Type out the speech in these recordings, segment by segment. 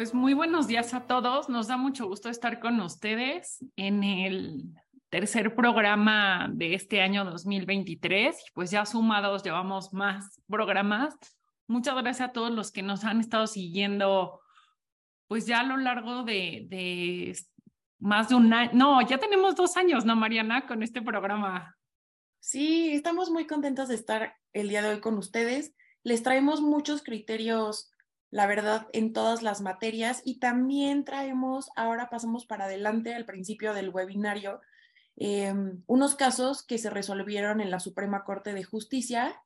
Pues muy buenos días a todos. Nos da mucho gusto estar con ustedes en el tercer programa de este año 2023. Pues ya sumados llevamos más programas. Muchas gracias a todos los que nos han estado siguiendo, pues ya a lo largo de, más de un año. No, ya tenemos dos años, ¿no, Mariana, con este programa? Sí, estamos muy contentos de estar el día de hoy con ustedes. Les traemos muchos criterios la verdad, en todas las materias y también traemos, ahora pasamos para adelante al principio del webinario, em, unos casos que se resolvieron en la Suprema Corte de Justicia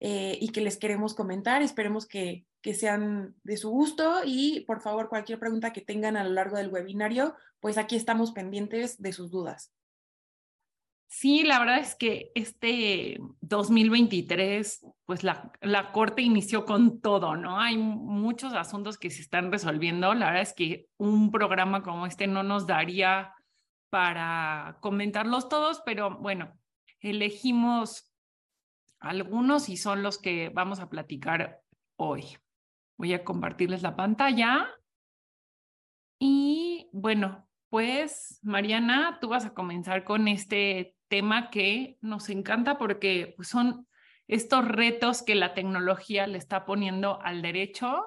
eh, y que les queremos comentar. Esperemos que, que sean de su gusto y por favor cualquier pregunta que tengan a lo largo del webinario, pues aquí estamos pendientes de sus dudas. Sí, la verdad es que este 2023, pues la, la, Corte inició con todo, ¿no? Hay muchos asuntos que se están resolviendo. La verdad es que un programa como este no nos daría para comentarlos todos, pero bueno, elegimos algunos y son los que vamos a platicar hoy. Voy a compartirles la pantalla. Y bueno, pues Mariana, tú vas a comenzar con este tema que nos encanta porque pues, son estos retos que la tecnología le está poniendo al derecho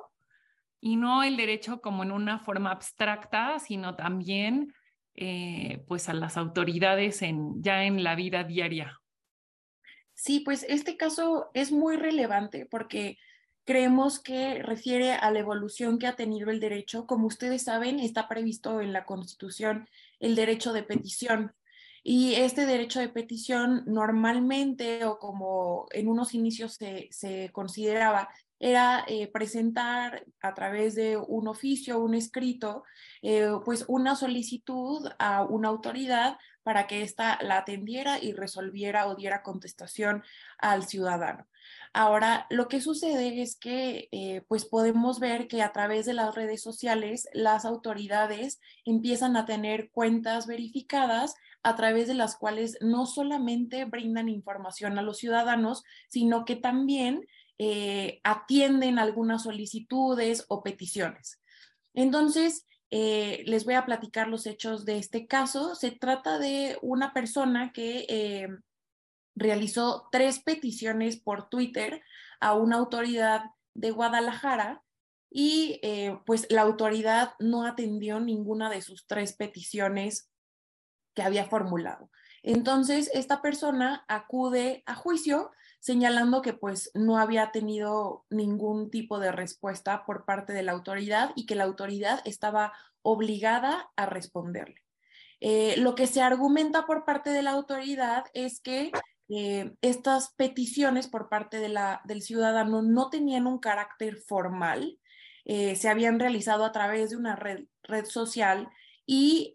y no el derecho como en una forma abstracta, sino también eh, pues a las autoridades en, ya en la vida diaria. Sí, pues este caso es muy relevante porque creemos que refiere a la evolución que ha tenido el derecho. Como ustedes saben, está previsto en la Constitución el derecho de petición. Y este derecho de petición normalmente, o como en unos inicios se, consideraba, era eh, presentar a través de un oficio, un escrito, eh, pues una solicitud a una autoridad para que ésta la atendiera y resolviera o diera contestación al ciudadano. Ahora, lo que sucede es que eh, pues podemos ver que a través de las redes sociales las autoridades empiezan a tener cuentas verificadas a través de las cuales no solamente brindan información a los ciudadanos, sino que también eh, atienden algunas solicitudes o peticiones. Entonces, eh, les voy a platicar los hechos de este caso. Se trata de una persona que eh, realizó tres peticiones por Twitter a una autoridad de Guadalajara y pues la autoridad no atendió ninguna de sus tres peticiones que había formulado. Entonces, esta persona acude a juicio señalando que pues no había tenido ningún tipo de respuesta por parte de la autoridad y que la autoridad estaba obligada a responderle. Eh, lo que se argumenta por parte de la autoridad es que eh, estas peticiones por parte del ciudadano no tenían un carácter formal, eh, se habían realizado a través de una red social y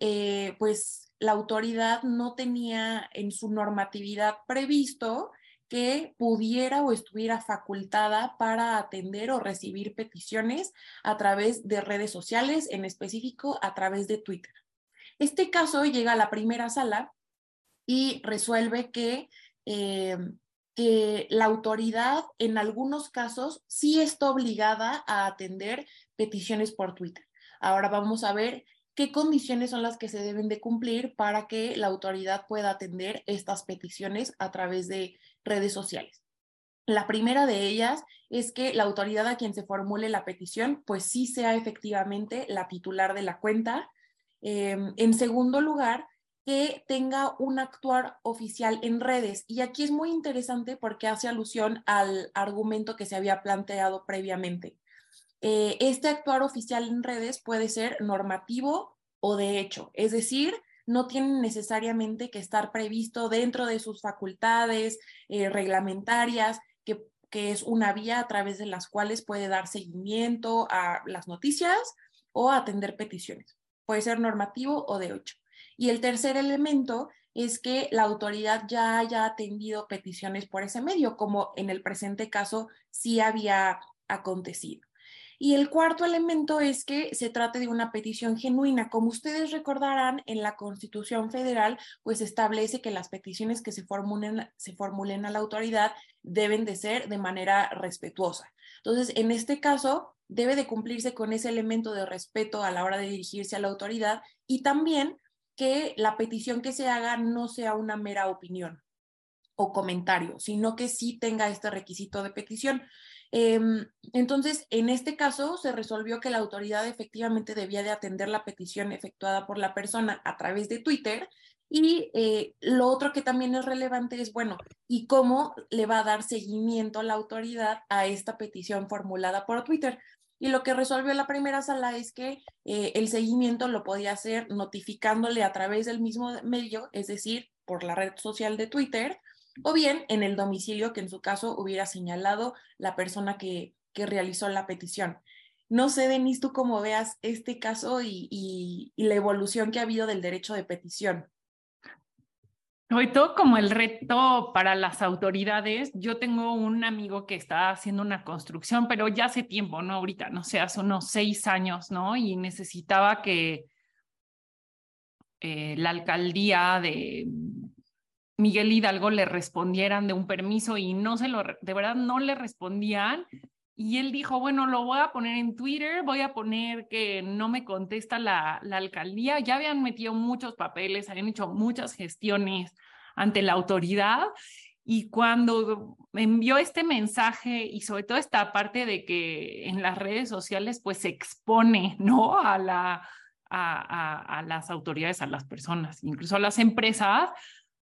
pues la autoridad no tenía en su normatividad previsto que pudiera o estuviera facultada para atender o recibir peticiones a través de redes sociales, en específico a través de Twitter. Este caso llega a la primera sala y resuelve que, eh, la autoridad en algunos casos sí está obligada a atender peticiones por Twitter. Ahora vamos a ver qué condiciones son las que se deben de cumplir para que la autoridad pueda atender estas peticiones a través de redes sociales. La primera de ellas es que la autoridad a quien se formule la petición, pues sí sea efectivamente la titular de la cuenta. Em, en segundo lugar, que tenga un actuar oficial en redes. Y aquí es muy interesante porque hace alusión al argumento que se había planteado previamente. Eh, este actuar oficial en redes puede ser normativo o de hecho, es decir, no tiene necesariamente que estar previsto dentro de sus facultades eh, reglamentarias, que es una vía a través de las cuales puede dar seguimiento a las noticias o atender peticiones. Puede ser normativo o de hecho. Y el tercer elemento es que la autoridad ya haya atendido peticiones por ese medio, como en el presente caso sí había acontecido. Y el cuarto elemento es que se trate de una petición genuina. Como ustedes recordarán, en la Constitución Federal, pues establece que las peticiones que se formulen, a la autoridad deben de ser de manera respetuosa. Entonces, en este caso, debe de cumplirse con ese elemento de respeto a la hora de dirigirse a la autoridad y también que la petición que se haga no sea una mera opinión o comentario, sino que sí tenga este requisito de petición. Em, entonces, en este caso se resolvió que la autoridad efectivamente debía de atender la petición efectuada por la persona a través de Twitter. Y eh, lo otro que también es relevante es, bueno, ¿y cómo le va a dar seguimiento la autoridad a esta petición formulada por Twitter? Y lo que resolvió la primera sala es que eh, el seguimiento lo podía hacer notificándole a través del mismo medio, es decir, por la red social de Twitter, o bien en el domicilio que en su caso hubiera señalado la persona que, que realizó la petición. No sé, Denise, tú cómo veas este caso y, y, la evolución que ha habido del derecho de petición. Hoy todo como el reto para las autoridades. Yo tengo un amigo que está haciendo una construcción, pero ya hace tiempo, ¿no? Ahorita, no sé, hace unos seis años, ¿no? Y necesitaba que eh, la alcaldía de Miguel Hidalgo le respondieran de un permiso y no se lo, de verdad no le respondían. Y él dijo, bueno, lo voy a poner en Twitter, voy a poner que no me contesta la, la alcaldía. Ya habían metido muchos papeles, habían hecho muchas gestiones ante la autoridad. Y cuando envió este mensaje y sobre todo esta parte de que en las redes sociales pues se expone, ¿no? A, la, a, a, a las autoridades, a las personas, incluso a las empresas,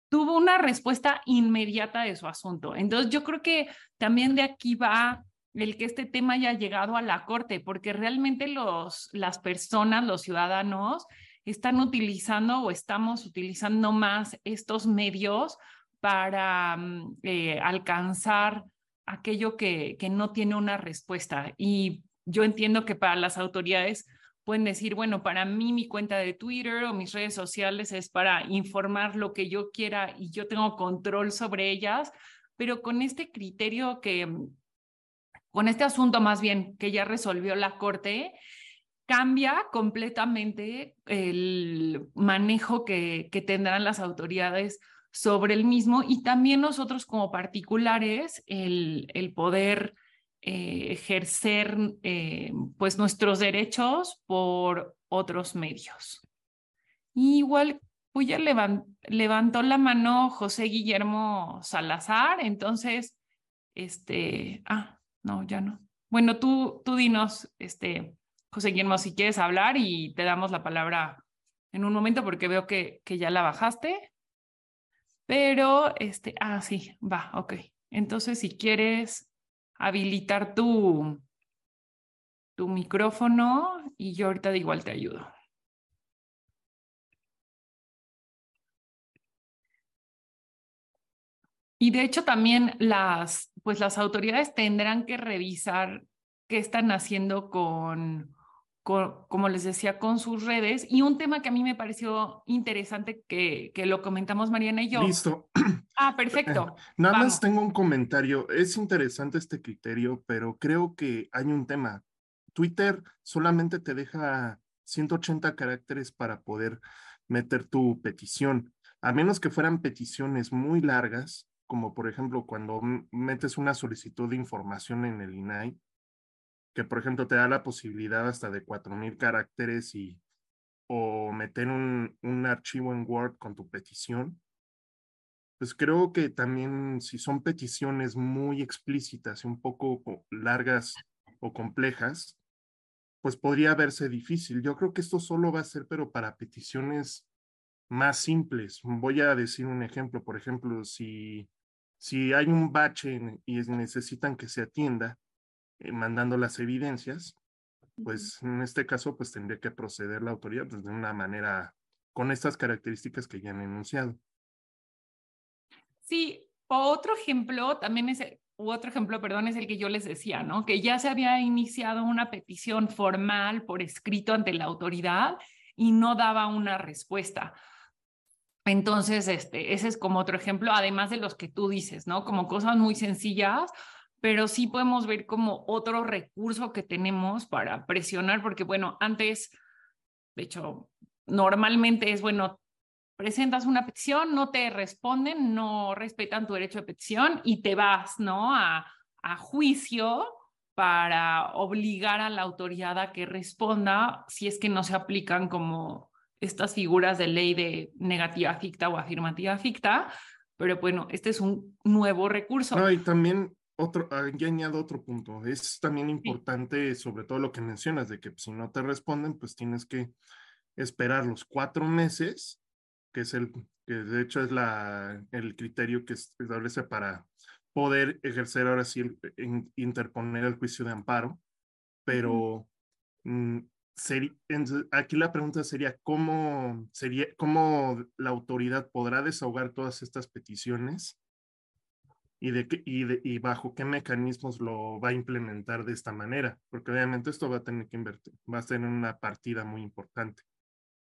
tuvo una respuesta inmediata de su asunto. Entonces yo creo que también de aquí va el que este tema haya llegado a la corte, porque realmente los, las personas, los ciudadanos, están utilizando o estamos utilizando más estos medios para mm, eh, alcanzar aquello que, que no tiene una respuesta. Y yo entiendo que para las autoridades pueden decir, bueno, para mí mi cuenta de Twitter o mis redes sociales es para informar lo que yo quiera y yo tengo control sobre ellas, pero con este criterio que, con este asunto más bien que ya resolvió la Corte, cambia completamente el manejo que, que tendrán las autoridades sobre el mismo y también nosotros como particulares el, el poder eh, ejercer eh, pues nuestros derechos por otros medios. igual pues ya levantó la mano José Guillermo Salazar, entonces, este, ah, no, ya no. Bueno, tú, tú dinos, este, José Guillermo, si quieres hablar y te damos la palabra en un momento porque veo que, que ya la bajaste. Pero, este, ah, sí, va, ok. Entonces, si quieres, habilitar tu, tu micrófono y yo ahorita de igual te ayudo. Y de hecho también las, pues las autoridades tendrán que revisar qué están haciendo con, como les decía, con sus redes. Y un tema que a mí me pareció interesante que, que lo comentamos Mariana y yo. Listo. Ah, perfecto. Nada más tengo un comentario. Es interesante este criterio, pero creo que hay un tema. Twitter solamente te deja 180 caracteres para poder meter tu petición. A menos que fueran peticiones muy largas, como por ejemplo cuando metes una solicitud de información en el INAI, que por ejemplo te da la posibilidad hasta de 4000 caracteres y o meter un, un archivo en Word con tu petición, pues creo que también si son peticiones muy explícitas y un poco largas o complejas, pues podría verse difícil. Yo creo que esto solo va a ser, pero para peticiones más simples. Voy a decir un ejemplo. Por ejemplo, si, si hay un bache y necesitan que se atienda, eh, mandando las evidencias, pues en este caso, pues tendría que proceder la autoridad pues, de una manera con estas características que ya han enunciado. Sí, otro ejemplo también es, otro ejemplo, perdón, es el que yo les decía, ¿no? Que ya se había iniciado una petición formal por escrito ante la autoridad y no daba una respuesta. Entonces, este, ese es como otro ejemplo, además de los que tú dices, ¿no? Como cosas muy sencillas, pero sí podemos ver como otro recurso que tenemos para presionar, porque bueno, antes, de hecho, normalmente es, bueno, presentas una petición, no te responden, no respetan tu derecho de petición y te vas, ¿no? A, a juicio para obligar a la autoridad a que responda si es que no se aplican como estas figuras de ley de negativa ficta o afirmativa ficta, pero bueno, este es un nuevo recurso. No, y también otro, ah, ya añado otro punto, es también importante sobre todo lo que mencionas, de que si no te responden, pues tienes que esperar los cuatro meses, que es el, que de hecho es la, el criterio que establece para poder ejercer ahora sí, interponer el juicio de amparo, pero aquí la pregunta sería cómo, sería cómo la autoridad podrá desahogar todas estas peticiones y, de, y, y bajo qué mecanismos lo va a implementar de esta manera, porque obviamente esto va a tener que invertir, va a tener una partida muy importante.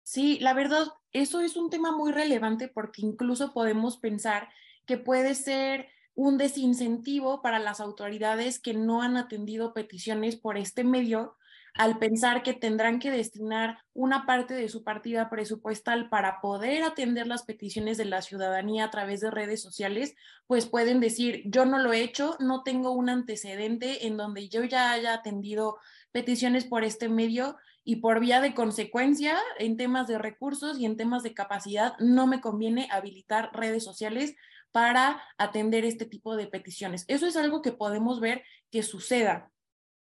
Sí, la verdad, eso es un tema muy relevante porque incluso podemos pensar que puede ser un desincentivo para las autoridades que no han atendido peticiones por este medio al pensar que tendrán que destinar una parte de su partida presupuestal para poder atender las peticiones de la ciudadanía a través de redes sociales, pues pueden decir, yo no lo he hecho, no tengo un antecedente en donde yo ya haya atendido peticiones por este medio y por vía de consecuencia, en temas de recursos y en temas de capacidad, no me conviene habilitar redes sociales para atender este tipo de peticiones. Eso es algo que podemos ver que suceda.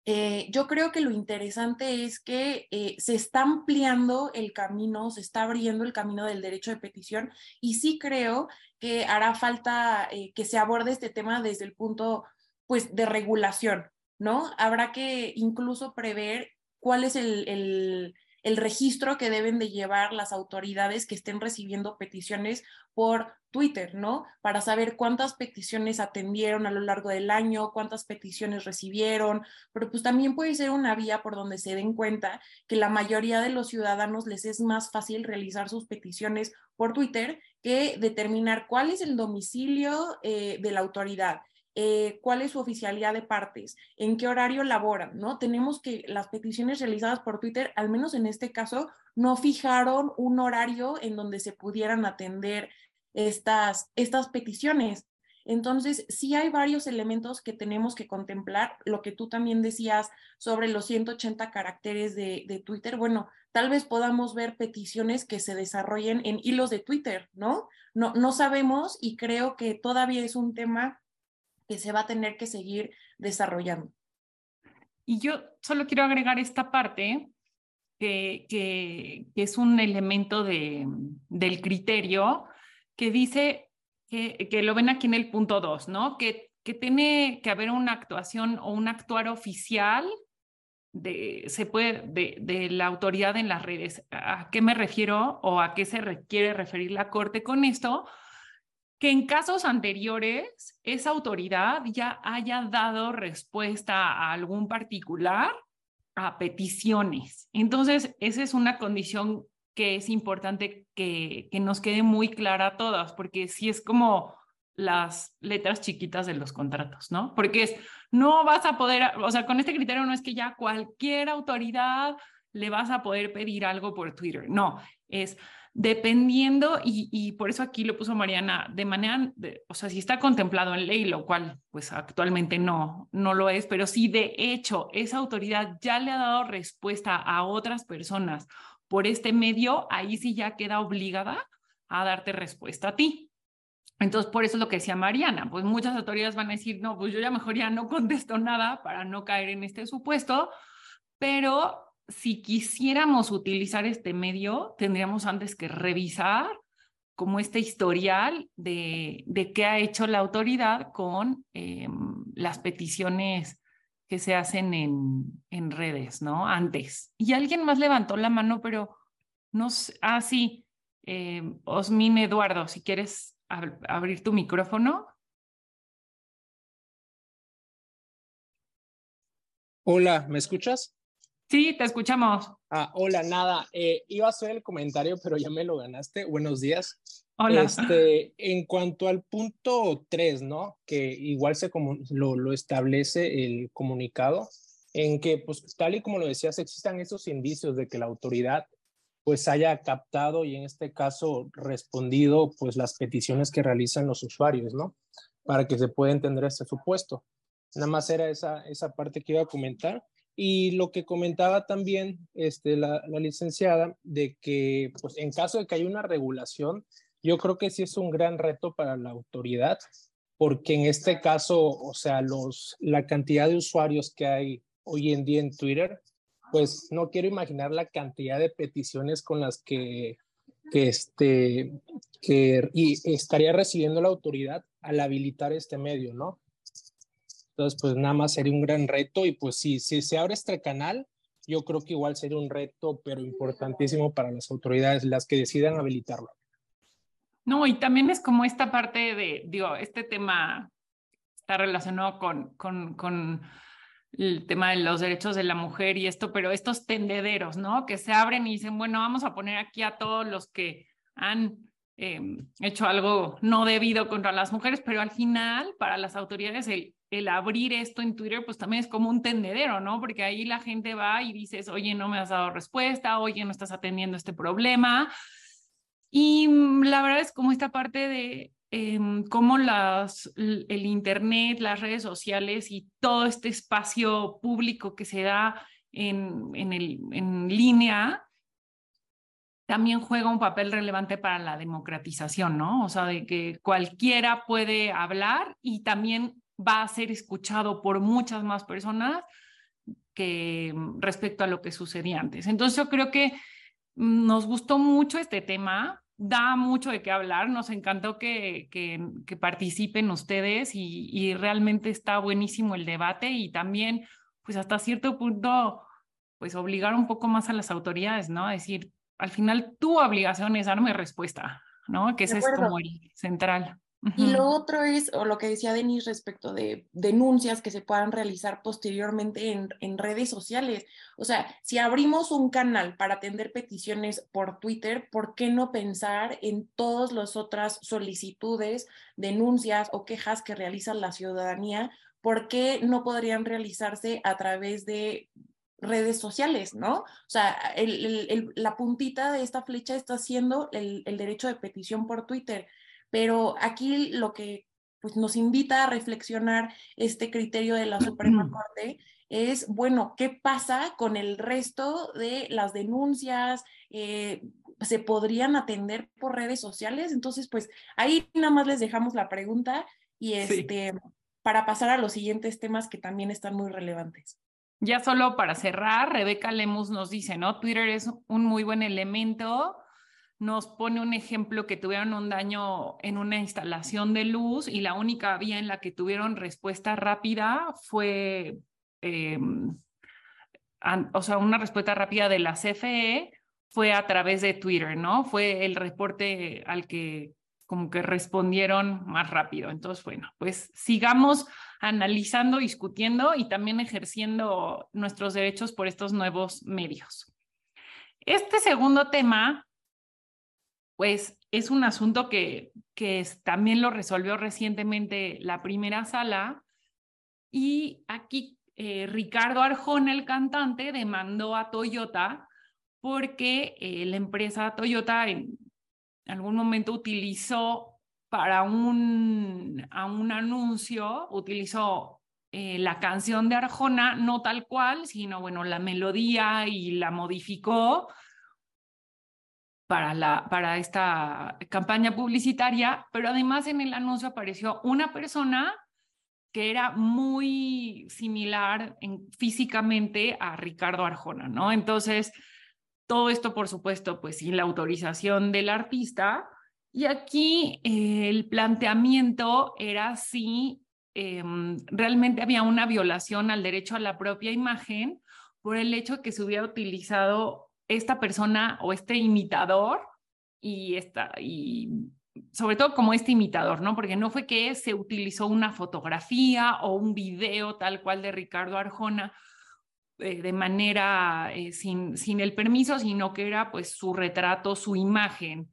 Eh, yo creo que lo interesante es que eh, se está ampliando el camino, se está abriendo el camino del derecho de petición y sí creo que hará falta eh, que se aborde este tema desde el punto pues de regulación, ¿no? Habrá que incluso prever cuál es el, el registro que deben de llevar las autoridades que estén recibiendo peticiones por Twitter, ¿no? Para saber cuántas peticiones atendieron a lo largo del año, cuántas peticiones recibieron, pero pues también puede ser una vía por donde se den cuenta que la mayoría de los ciudadanos les es más fácil realizar sus peticiones por Twitter que determinar cuál es el domicilio eh, de la autoridad eh, cuál es su oficialidad de partes, en qué horario laboran, ¿no? Tenemos que las peticiones realizadas por Twitter, al menos en este caso, no fijaron un horario en donde se pudieran atender estas, estas peticiones. Entonces, sí hay varios elementos que tenemos que contemplar. Lo que tú también decías sobre los 180 caracteres de, de, Twitter, bueno, tal vez podamos ver peticiones que se desarrollen en hilos de Twitter, ¿no? No, no sabemos y creo que todavía es un tema que se va a tener que seguir desarrollando. Y yo solo quiero agregar esta parte, que, que, es un elemento de, del criterio, que dice que, lo ven aquí en el punto 2, ¿no? Que, que tiene que haber una actuación o un actuar oficial de, se puede, de, la autoridad en las redes. ¿A qué me refiero o a qué se quiere referir la Corte con esto? que en casos anteriores esa autoridad ya haya dado respuesta a algún particular a peticiones. Entonces, esa es una condición que es importante que, que nos quede muy clara a todas, porque si es como las letras chiquitas de los contratos, ¿no? Porque es, no vas a poder, o sea, con este criterio no es que ya cualquier autoridad le vas a poder pedir algo por Twitter, no, es dependiendo, y, por eso aquí lo puso Mariana, de manera, o sea, si está contemplado en ley, lo cual pues actualmente no, no lo es, pero si de hecho esa autoridad ya le ha dado respuesta a otras personas por este medio, ahí sí ya queda obligada a darte respuesta a ti. Entonces, por eso es lo que decía Mariana, pues muchas autoridades van a decir, no, pues yo ya mejor ya no contesto nada para no caer en este supuesto, pero si quisiéramos utilizar este medio, tendríamos antes que revisar como este historial de, de qué ha hecho la autoridad con eh, las peticiones que se hacen en, en, redes, ¿no? Antes. Y alguien más levantó la mano, pero no sé, ah, sí, eh, Osmin Eduardo, si quieres abrir tu micrófono. Hola, ¿me escuchas? Sí, te escuchamos. Ah, hola, nada. Eh, iba a hacer el comentario, pero ya me lo ganaste. Buenos días. Este, en cuanto al punto 3, ¿no? Que igual se lo, lo establece el comunicado, en que, pues, tal y como lo decías, existan esos indicios de que la autoridad pues haya captado y en este caso respondido pues las peticiones que realizan los usuarios, ¿no? Para que se pueda entender este supuesto. Nada más era esa, esa parte que iba a comentar. Y lo que comentaba también este, la, la licenciada, de que pues en caso de que haya una regulación, yo creo que sí es un gran reto para la autoridad, porque en este caso, o sea, los, la cantidad de usuarios que hay hoy en día en Twitter, pues no quiero imaginar la cantidad de peticiones con las que, que, este, que y estaría recibiendo la autoridad al habilitar este medio, ¿no? Entonces, pues nada más sería un gran reto y pues si, si se abre este canal, yo creo que igual sería un reto, pero importantísimo para las autoridades, las que decidan habilitarlo. No, y también es como esta parte de, digo, este tema está relacionado con, con, con el tema de los derechos de la mujer y esto, pero estos tendederos, ¿no? Que se abren y dicen, bueno, vamos a poner aquí a todos los que han eh, hecho algo no debido contra las mujeres, pero al final, para las autoridades, el, el abrir esto en Twitter, pues también es como un tendedero, ¿no? Porque ahí la gente va y dices, oye, no me has dado respuesta, oye, no estás atendiendo este problema. Y mm, la verdad es como esta parte de eh, cómo el Internet, las redes sociales y todo este espacio público que se da en, en línea también juega un papel relevante para la democratización, ¿no? O sea, de que cualquiera puede hablar y también va a ser escuchado por muchas más personas que mm, respecto a lo que sucedía antes. Entonces yo creo que mm, nos gustó mucho este tema, da mucho de qué hablar, nos encantó que, que, que participen ustedes y, y, realmente está buenísimo el debate y también, pues hasta cierto punto, pues obligar un poco más a las autoridades, ¿no? A decir, al final tu obligación es darme respuesta, ¿no? Que ese es como el central. Y lo otro es, o lo que decía Denis respecto de denuncias que se puedan realizar posteriormente en, en, redes sociales. O sea, si abrimos un canal para atender peticiones por Twitter, ¿por qué no pensar en todas las otras solicitudes, denuncias o quejas que realiza la ciudadanía? ¿Por qué no podrían realizarse a través de redes sociales, ¿no? O sea, el, el, el, la puntita de esta flecha está haciendo el, derecho de petición por Twitter pero aquí lo que pues, nos invita a reflexionar este criterio de la Suprema Corte es, bueno, ¿qué pasa con el resto de las denuncias? Eh, ¿Se podrían atender por redes sociales? Entonces, pues ahí nada más les dejamos la pregunta y este, sí. para pasar a los siguientes temas que también están muy relevantes. Ya solo para cerrar, Rebeca Lemus nos dice, ¿no? Twitter es un muy buen elemento nos pone un ejemplo que tuvieron un daño en una instalación de luz y la única vía en la que tuvieron respuesta rápida fue, eh, o sea, una respuesta rápida de la CFE fue a través de Twitter, ¿no? Fue el reporte al que como que respondieron más rápido. Entonces, bueno, pues sigamos analizando, discutiendo y también ejerciendo nuestros derechos por estos nuevos medios. Este segundo tema pues es un asunto que, también lo resolvió recientemente la primera sala. Y aquí eh, Ricardo Arjona, el cantante, demandó a Toyota porque eh, la empresa Toyota en algún momento utilizó para un, a un anuncio, utilizó eh, la canción de Arjona, no tal cual, sino bueno, la melodía y la modificó para, la, para esta campaña publicitaria, pero además en el anuncio apareció una persona que era muy similar en, físicamente a Ricardo Arjona, ¿no? Entonces, todo esto, por supuesto, pues sin la autorización del artista. Y aquí eh, el planteamiento era si eh, realmente había una violación al derecho a la propia imagen por el hecho de que se hubiera utilizado esta persona o este imitador y, esta, y sobre todo como este imitador, ¿no? Porque no fue que se utilizó una fotografía o un video tal cual de Ricardo Arjona, eh, de manera eh, sin, sin el permiso, sino que era pues su retrato, su imagen.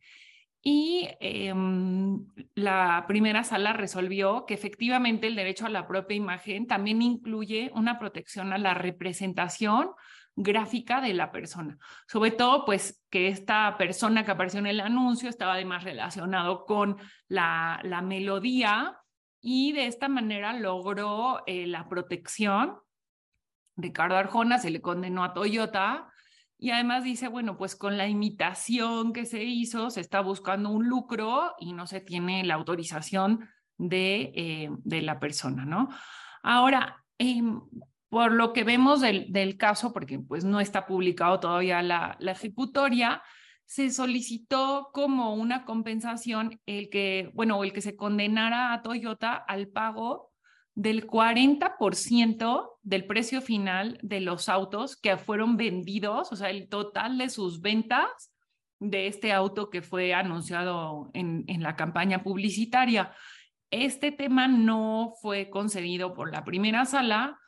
Y em, la primera sala resolvió que efectivamente el derecho a la propia imagen también incluye una protección a la representación gráfica de la persona. Sobre todo, pues que esta persona que apareció en el anuncio estaba además relacionado con la, la melodía y de esta manera logró eh, la protección. Ricardo Arjona se le condenó a Toyota y además dice, bueno, pues con la imitación que se hizo se está buscando un lucro y no se tiene la autorización de, eh, de la persona, ¿no? Ahora, em, por lo que vemos del, del, caso, porque pues no está publicado todavía la, la ejecutoria, se solicitó como una compensación el que, bueno, el que se condenara a Toyota al pago del 40% del precio final de los autos que fueron vendidos, o sea, el total de sus ventas de este auto que fue anunciado en, en la campaña publicitaria. Este tema no fue concedido por la primera sala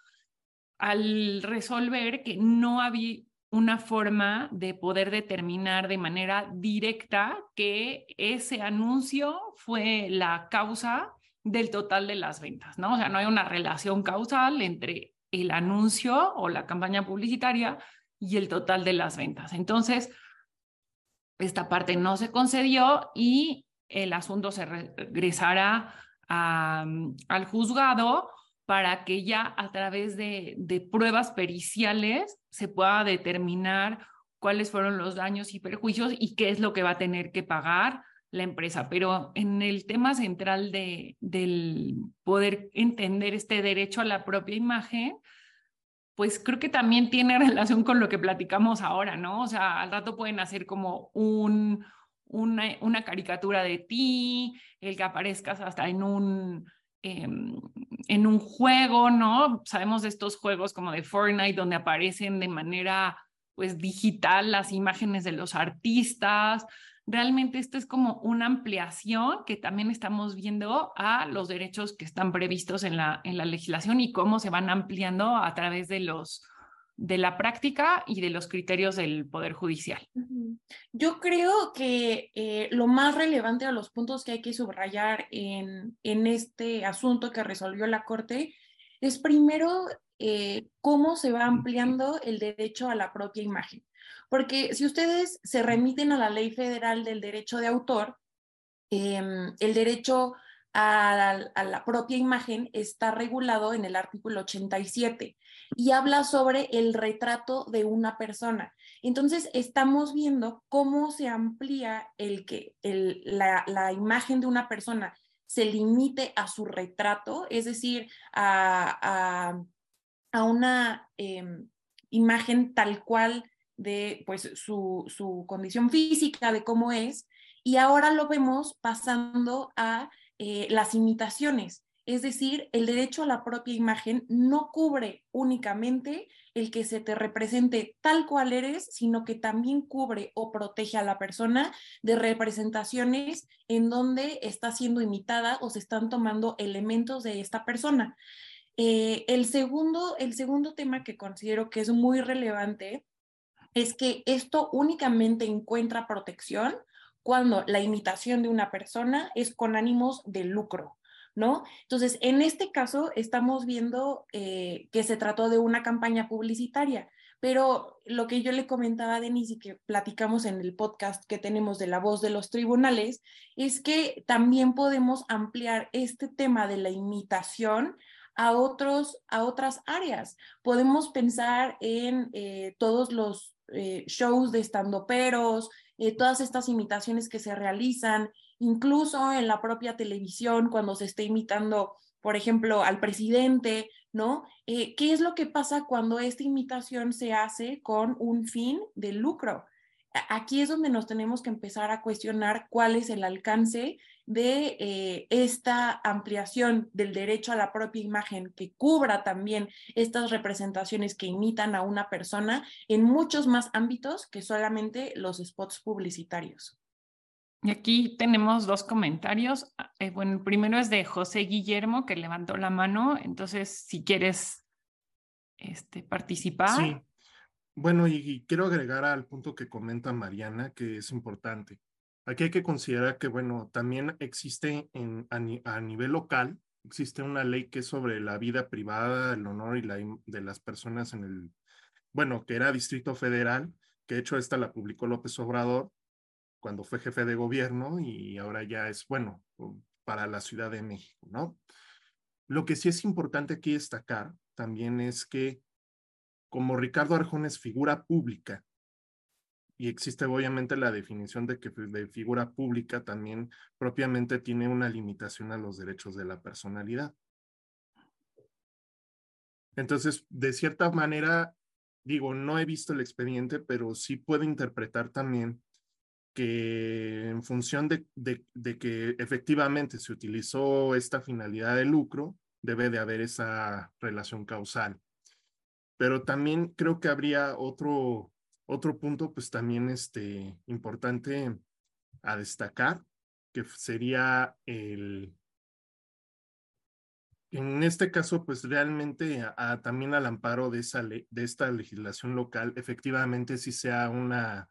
al resolver que no había una forma de poder determinar de manera directa que ese anuncio fue la causa del total de las ventas, ¿no? O sea, no hay una relación causal entre el anuncio o la campaña publicitaria y el total de las ventas. Entonces, esta parte no se concedió y el asunto se regresará al juzgado para que ya a través de, pruebas periciales se pueda determinar cuáles fueron los daños y perjuicios y qué es lo que va a tener que pagar la empresa. Pero en el tema central de, del poder entender este derecho a la propia imagen, pues creo que también tiene relación con lo que platicamos ahora, ¿no? O sea, al rato pueden hacer como un, una, una caricatura de ti, el que aparezcas hasta en un Em, en un juego, ¿no? Sabemos de estos juegos como de Fortnite donde aparecen de manera pues digital las imágenes de los artistas. Realmente esto es como una ampliación que también estamos viendo a los derechos que están previstos en la, en la legislación y cómo se van ampliando a través de los, de la práctica y de los criterios del Poder Judicial. Yo creo que eh, lo más relevante a los puntos que hay que subrayar en, en este asunto que resolvió la Corte es primero eh, cómo se va ampliando el derecho a la propia imagen. Porque si ustedes se remiten a la ley federal del derecho de autor, em, el derecho a la, propia imagen está regulado en el artículo 87 y habla sobre el retrato de una persona. Entonces, estamos viendo cómo se amplía el que la, imagen de una persona se limite a su retrato, es decir, a, una em, imagen tal cual de pues, su, condición física, de cómo es, y ahora lo vemos pasando a eh, las imitaciones. Es decir, el derecho a la propia imagen no cubre únicamente el que se te represente tal cual eres, sino que también cubre o protege a la persona de representaciones en donde está siendo imitada o se están tomando elementos de esta persona. Eh, el, segundo, el segundo tema que considero que es muy relevante es que esto únicamente encuentra protección cuando la imitación de una persona es con ánimos de lucro, ¿no? Entonces, en este caso estamos viendo eh, que se trató de una campaña publicitaria, pero lo que yo le comentaba a Denise y que platicamos en el podcast que tenemos de la voz de los tribunales, es que también podemos ampliar este tema de la imitación a, otros, a otras áreas. Podemos pensar en eh, todos los eh, shows de estandoperos, eh, todas estas imitaciones que se realizan, incluso en la propia televisión, cuando se está imitando, por ejemplo, al presidente, ¿no? Eh, ¿Qué es lo que pasa cuando esta imitación se hace con un fin de lucro? Aquí es donde nos tenemos que empezar a cuestionar cuál es el alcance de eh, esta ampliación del derecho a la propia imagen que cubra también estas representaciones que imitan a una persona en muchos más ámbitos que solamente los spots publicitarios. Y aquí tenemos dos comentarios. Eh, bueno, el primero es de José Guillermo, que levantó la mano. Entonces, si quieres este, participar. Sí. Bueno, y, quiero agregar al punto que comenta Mariana, que es importante. Aquí hay que considerar que, bueno, también existe en, a, nivel local, existe una ley que es sobre la vida privada, el honor y la de las personas en el, bueno, que era Distrito Federal, que de hecho esta la publicó López Obrador cuando fue jefe de gobierno y ahora ya es, bueno, para la Ciudad de México, ¿no? Lo que sí es importante aquí destacar también es que como Ricardo Arjón es figura pública y existe obviamente la definición de que de figura pública también propiamente tiene una limitación a los derechos de la personalidad. Entonces, de cierta manera, digo, no he visto el expediente, pero sí puedo interpretar también que en función de, de, que efectivamente se utilizó esta finalidad de lucro, debe de haber esa relación causal. Pero también creo que habría otro, otro punto, pues también este, importante a destacar, que sería el, en este caso, pues realmente también al amparo de, esa de esta legislación local, efectivamente sí sea una,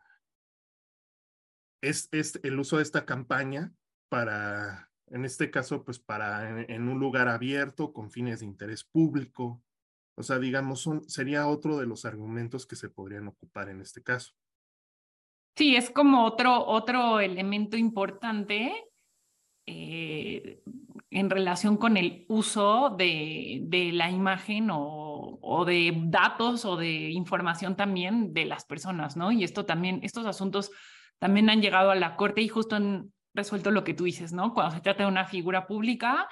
es, es el uso de esta campaña para, en este caso, pues para en, un lugar abierto con fines de interés público. O sea, digamos, son, sería otro de los argumentos que se podrían ocupar en este caso. Sí, es como otro, otro elemento importante eh, en relación con el uso de, de la imagen o, o, de datos o de información también de las personas, ¿no? Y esto también, estos asuntos también han llegado a la corte y justo han resuelto lo que tú dices, ¿no? Cuando se trata de una figura pública,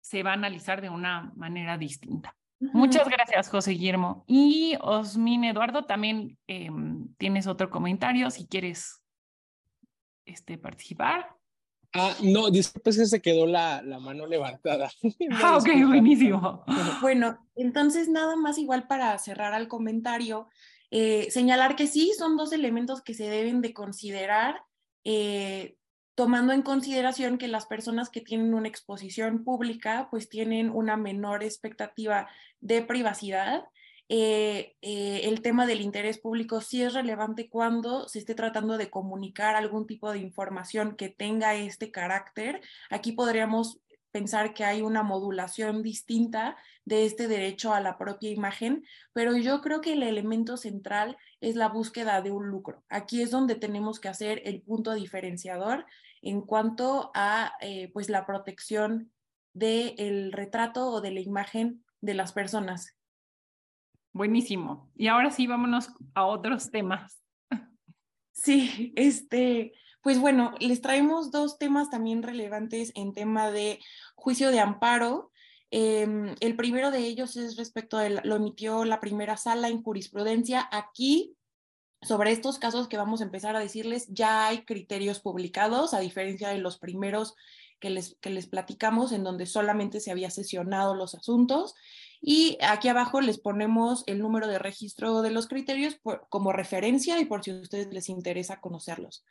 se va a analizar de una manera distinta. Muchas gracias, José Guillermo. Y Osmin Eduardo, también em, tienes otro comentario si quieres este, participar. Ah, no, disculpe que se quedó la, la mano levantada. ah, ok, buenísimo. Bueno, entonces nada más igual para cerrar al comentario, eh, señalar que sí, son dos elementos que se deben de considerar, eh, tomando en consideración que las personas que tienen una exposición pública, pues tienen una menor expectativa de privacidad. Eh, el tema del interés público sí es relevante cuando se esté tratando de comunicar algún tipo de información que tenga este carácter. Aquí podríamos pensar que hay una modulación distinta de este derecho a la propia imagen, pero yo creo que el elemento central es la búsqueda de un lucro. Aquí es donde tenemos que hacer el punto diferenciador en cuanto a eh, pues la protección del retrato o de la imagen de las personas. Buenísimo. Y ahora sí, vámonos a otros temas. Sí, este, pues bueno, les traemos dos temas también relevantes en tema de juicio de amparo. Em, el primero de ellos es respecto a, lo emitió la primera sala en jurisprudencia. Aquí, sobre estos casos que vamos a empezar a decirles, ya hay criterios publicados, a diferencia de los primeros que les, que les platicamos, en donde solamente se había sesionado los asuntos. Y aquí abajo les ponemos el número de registro de los criterios como referencia y por si a ustedes les interesa conocerlos.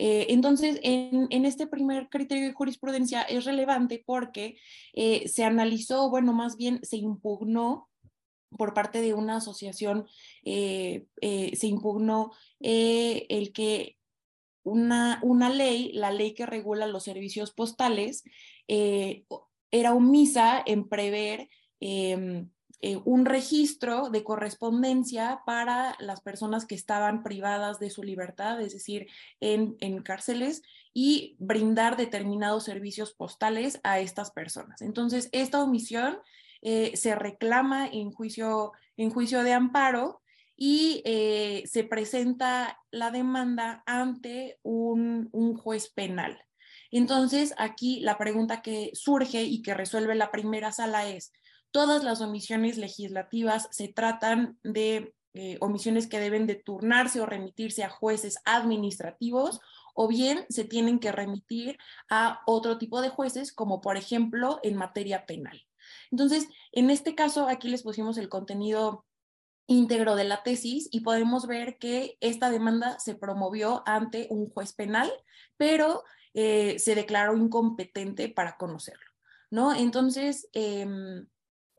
Eh, entonces, en, este primer criterio de jurisprudencia es relevante porque eh, se analizó, bueno, más bien se impugnó por parte de una asociación, eh, se impugnó el que una, una ley, la ley que regula los servicios postales, era omisa en prever Em, eh, un registro de correspondencia para las personas que estaban privadas de su libertad, es decir, en, cárceles, y brindar determinados servicios postales a estas personas. Entonces, esta omisión eh, se reclama en juicio, en juicio de amparo y eh, se presenta la demanda ante un juez penal. Entonces, aquí la pregunta que surge y que resuelve la primera sala es, Todas las omisiones legislativas se tratan de eh, omisiones que deben de turnarse o remitirse a jueces administrativos o bien se tienen que remitir a otro tipo de jueces, como por ejemplo en materia penal. Entonces, en este caso, aquí les pusimos el contenido íntegro de la tesis y podemos ver que esta demanda se promovió ante un juez penal, pero eh, se declaró incompetente para conocerlo, ¿no? Entonces, em,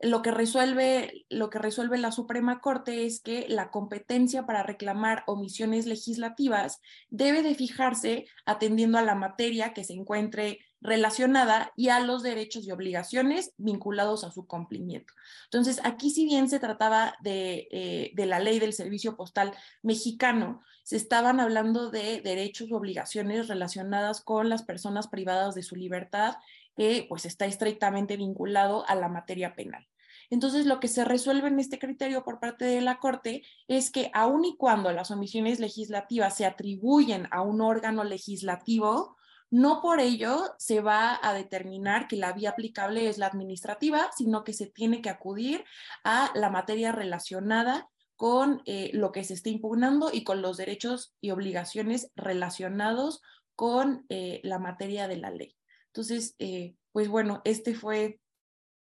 lo que resuelve lo que resuelve la Suprema Corte es que la competencia para reclamar omisiones legislativas debe de fijarse atendiendo a la materia que se encuentre relacionada y a los derechos y obligaciones vinculados a su cumplimiento. Entonces, aquí si bien se trataba de, eh, de, la ley del servicio postal mexicano, se estaban hablando de derechos y obligaciones relacionadas con las personas privadas de su libertad, que pues está estrictamente vinculado a la materia penal. Entonces, lo que se resuelve en este criterio por parte de la Corte es que aun y cuando las omisiones legislativas se atribuyen a un órgano legislativo, no por ello se va a determinar que la vía aplicable es la administrativa, sino que se tiene que acudir a la materia relacionada con eh, lo que se está impugnando y con los derechos y obligaciones relacionados con eh, la materia de la ley. Entonces, eh, pues bueno, este fue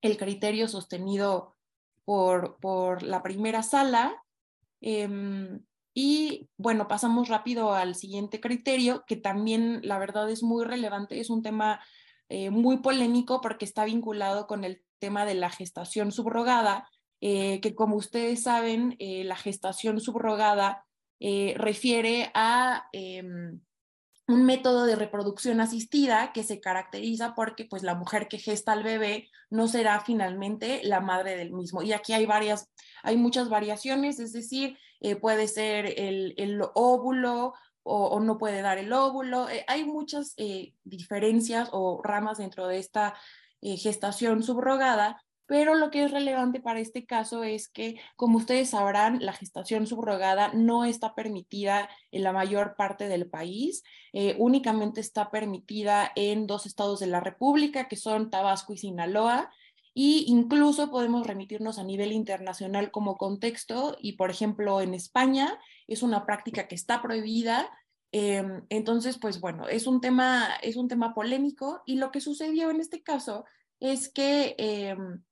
el criterio sostenido por, por la primera sala. Em, y bueno, pasamos rápido al siguiente criterio, que también la verdad es muy relevante, es un tema eh, muy polémico porque está vinculado con el tema de la gestación subrogada, eh, que como ustedes saben, la gestación subrogada refiere a em, un método de reproducción asistida que se caracteriza porque pues la mujer que gesta al bebé no será finalmente la madre del mismo. Y aquí hay varias, hay muchas variaciones, es decir, eh, puede ser el, el óvulo o, no puede dar el óvulo. Eh, hay muchas eh, diferencias o ramas dentro de esta gestación subrogada pero lo que es relevante para este caso es que, como ustedes sabrán, la gestación subrogada no está permitida en la mayor parte del país, eh, únicamente está permitida en dos estados de la República, que son Tabasco y Sinaloa, y incluso podemos remitirnos a nivel internacional como contexto, y por ejemplo en España es una práctica que está prohibida. Em, entonces, pues bueno, es un, tema, es un tema polémico y lo que sucedió en este caso es que em,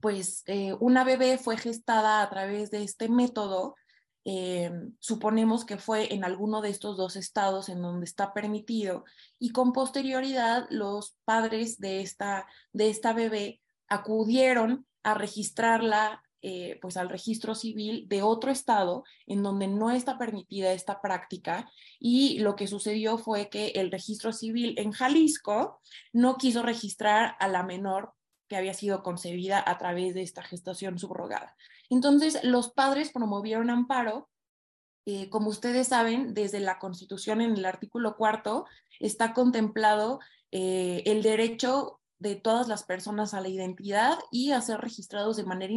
pues eh, una bebé fue gestada a través de este método, eh, suponemos que fue en alguno de estos dos estados en donde está permitido, y con posterioridad los padres de esta, de esta bebé acudieron a registrarla eh, pues al registro civil de otro estado en donde no está permitida esta práctica y lo que sucedió fue que el registro civil en Jalisco no quiso registrar a la menor que había sido concebida a través de esta gestación subrogada. Entonces, los padres promovieron amparo. Eh, como ustedes saben, desde la Constitución en el artículo cuarto está contemplado eh, el derecho de todas las personas a la identidad y a ser registrados de manera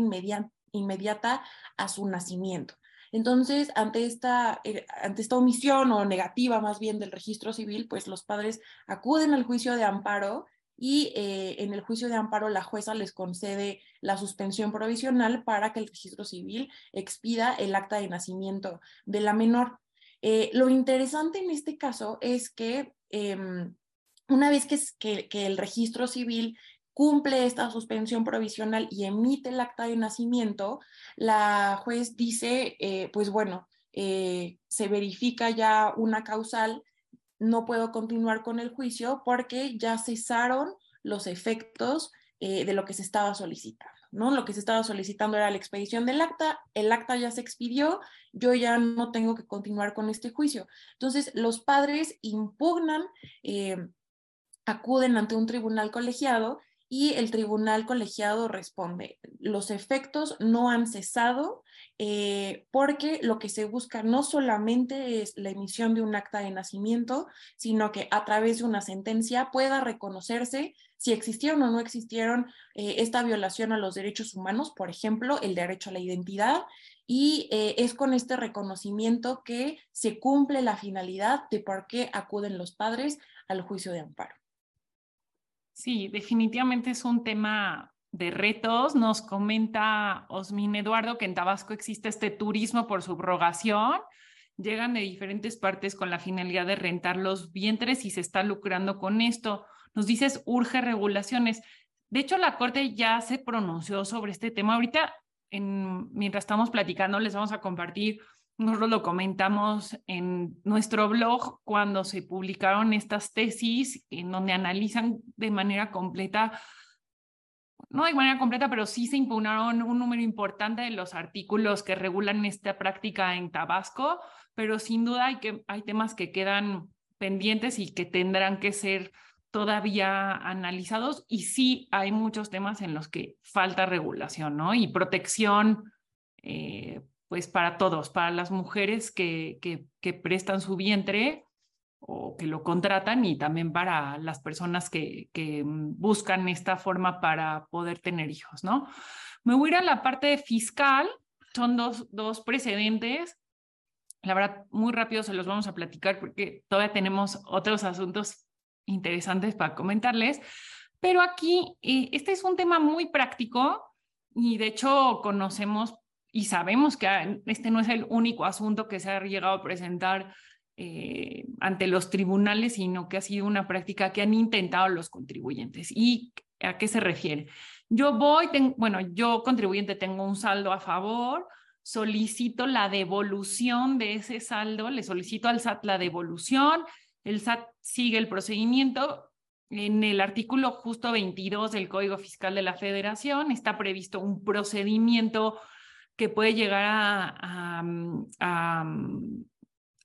inmediata a su nacimiento. Entonces, ante esta, eh, ante esta omisión o negativa más bien del registro civil, pues los padres acuden al juicio de amparo y eh, en el juicio de amparo la jueza les concede la suspensión provisional para que el registro civil expida el acta de nacimiento de la menor. Eh, lo interesante en este caso es que em, una vez que, el registro civil cumple esta suspensión provisional y emite el acta de nacimiento, la juez dice, eh, pues bueno, se verifica ya una causal no puedo continuar con el juicio porque ya cesaron los efectos eh, de lo que se estaba solicitando. ¿no? Lo que se estaba solicitando era la expedición del acta, el acta ya se expidió, yo ya no tengo que continuar con este juicio. Entonces, los padres impugnan, eh, acuden ante un tribunal colegiado y el tribunal colegiado responde, los efectos no han cesado eh, porque lo que se busca no solamente es la emisión de un acta de nacimiento, sino que a través de una sentencia pueda reconocerse si existieron o no existieron eh, esta violación a los derechos humanos, por ejemplo, el derecho a la identidad, y eh, es con este reconocimiento que se cumple la finalidad de por qué acuden los padres al juicio de amparo. Sí, definitivamente es un tema de retos. Nos comenta Osmin Eduardo que en Tabasco existe este turismo por subrogación. Llegan de diferentes partes con la finalidad de rentar los vientres y se está lucrando con esto. Nos dices, urge regulaciones. De hecho, la Corte ya se pronunció sobre este tema. Ahorita, en, mientras estamos platicando, les vamos a compartir nosotros lo comentamos en nuestro blog cuando se publicaron estas tesis en donde analizan de manera completa no de manera completa, pero sí se impugnaron un número importante de los artículos que regulan esta práctica en Tabasco, pero sin duda hay, que, hay temas que quedan pendientes y que tendrán que ser todavía analizados y sí hay muchos temas en los que falta regulación, ¿no? Y protección, eh, pues para todos, para las mujeres que, que, que prestan su vientre, o que lo contratan y también para las personas que, que buscan esta forma para poder tener hijos, ¿no? Me voy a ir a la parte fiscal, son dos, dos precedentes, la verdad, muy rápido se los vamos a platicar porque todavía tenemos otros asuntos interesantes para comentarles, pero aquí eh, este es un tema muy práctico y de hecho conocemos y sabemos que este no es el único asunto que se ha llegado a presentar eh, ante los tribunales, sino que ha sido una práctica que han intentado los contribuyentes. ¿Y a qué se refiere? Yo voy, bueno, yo contribuyente tengo un saldo a favor, solicito la devolución de ese saldo, le solicito al SAT la devolución, el SAT sigue el procedimiento. En el artículo justo 22 del Código Fiscal de la Federación está previsto un procedimiento que puede llegar a, a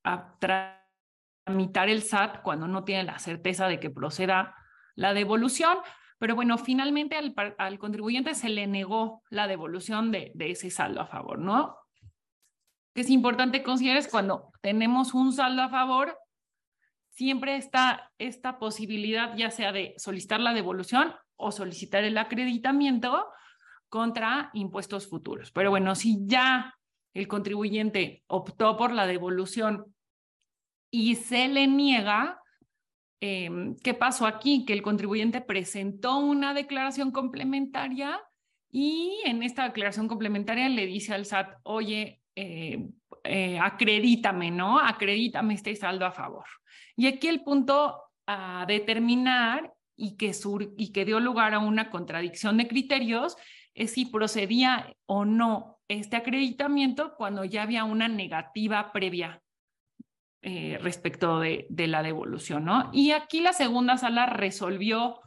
a tramitar el SAT cuando no tiene la certeza de que proceda la devolución. Pero bueno, finalmente al, contribuyente se le negó la devolución de, de, ese saldo a favor, ¿no? Que es importante considerar es cuando tenemos un saldo a favor, siempre está esta posibilidad ya sea de solicitar la devolución o solicitar el acreditamiento contra impuestos futuros. Pero bueno, si ya el contribuyente optó por la devolución y se le niega, em, ¿qué pasó aquí? Que el contribuyente presentó una declaración complementaria y en esta declaración complementaria le dice al SAT, oye, eh, eh, acredítame, ¿no? Acredítame este saldo a favor. Y aquí el punto a determinar y que, sur y que dio lugar a una contradicción de criterios es si procedía o no este acreditamiento cuando ya había una negativa previa eh, respecto de, de, la devolución, ¿no? Y aquí la segunda sala resolvió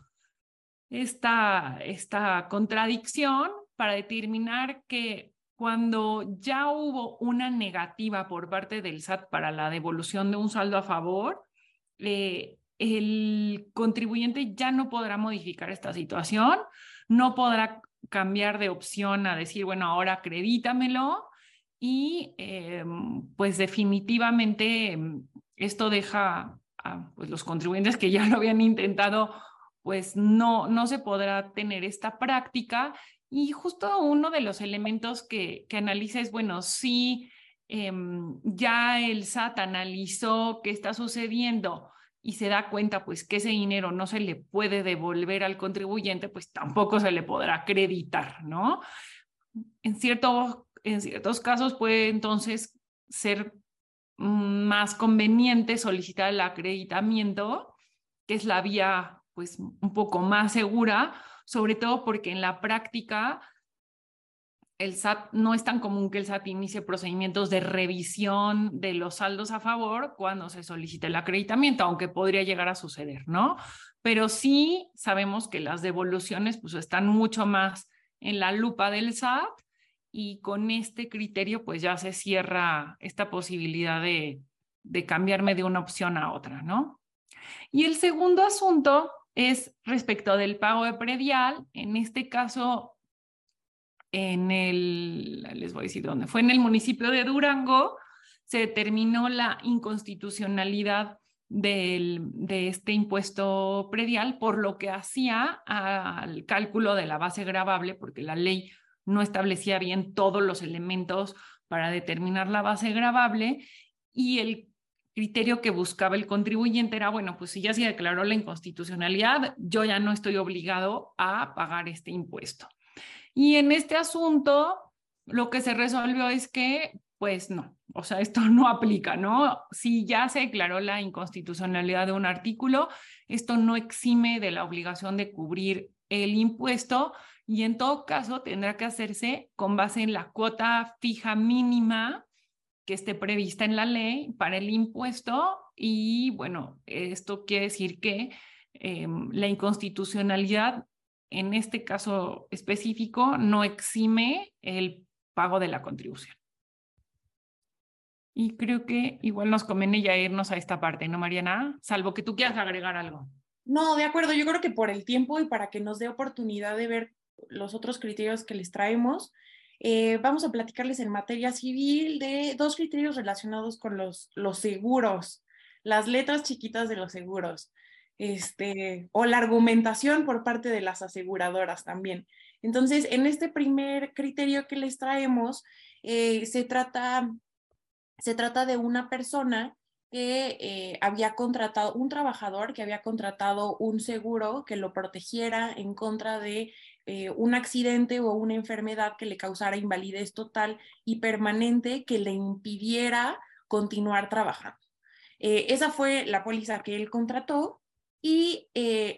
esta, esta contradicción para determinar que cuando ya hubo una negativa por parte del SAT para la devolución de un saldo a favor, eh, el contribuyente ya no podrá modificar esta situación, no podrá cambiar de opción a decir, bueno, ahora acredítamelo y em, pues definitivamente em, esto deja a pues, los contribuyentes que ya lo habían intentado, pues no, no se podrá tener esta práctica. Y justo uno de los elementos que, que analiza es, bueno, si em, ya el SAT analizó qué está sucediendo y se da cuenta pues que ese dinero no se le puede devolver al contribuyente, pues tampoco se le podrá acreditar, ¿no? En, en ciertos casos puede entonces ser más conveniente solicitar el acreditamiento, que es la vía pues un poco más segura, sobre todo porque en la práctica el SAT no es tan común que el SAT inicie procedimientos de revisión de los saldos a favor cuando se solicita el acreditamiento, aunque podría llegar a suceder, ¿no? Pero sí sabemos que las devoluciones pues están mucho más en la lupa del SAT y con este criterio pues ya se cierra esta posibilidad de, de cambiarme de una opción a otra, ¿no? Y el segundo asunto es respecto del pago de predial. En este caso, en el, les voy a decir dónde, fue en el municipio de Durango, se determinó la inconstitucionalidad del, de este impuesto predial, por lo que hacía al cálculo de la base gravable, porque la ley no establecía bien todos los elementos para determinar la base gravable y el criterio que buscaba el contribuyente era, bueno, pues si ya se declaró la inconstitucionalidad, yo ya no estoy obligado a pagar este impuesto. Y en este asunto, lo que se resolvió es que, pues no, o sea, esto no aplica, ¿no? Si ya se declaró la inconstitucionalidad de un artículo, esto no exime de la obligación de cubrir el impuesto y en todo caso tendrá que hacerse con base en la cuota fija mínima que esté prevista en la ley para el impuesto y bueno, esto quiere decir que em, la inconstitucionalidad en este caso específico, no exime el pago de la contribución. Y creo que igual nos conviene ya irnos a esta parte, ¿no, Mariana? Salvo que tú quieras agregar algo. No, de acuerdo. Yo creo que por el tiempo y para que nos dé oportunidad de ver los otros criterios que les traemos, eh, vamos a platicarles en materia civil de dos criterios relacionados con los, los seguros, las letras chiquitas de los seguros, este, o la argumentación por parte de las aseguradoras también. Entonces, en este primer criterio que les traemos, eh, se, trata, se trata de una persona que eh, había contratado, un trabajador que había contratado un seguro que lo protegiera en contra de eh, un accidente o una enfermedad que le causara invalidez total y permanente que le impidiera continuar trabajando. Eh, esa fue la póliza que él contrató y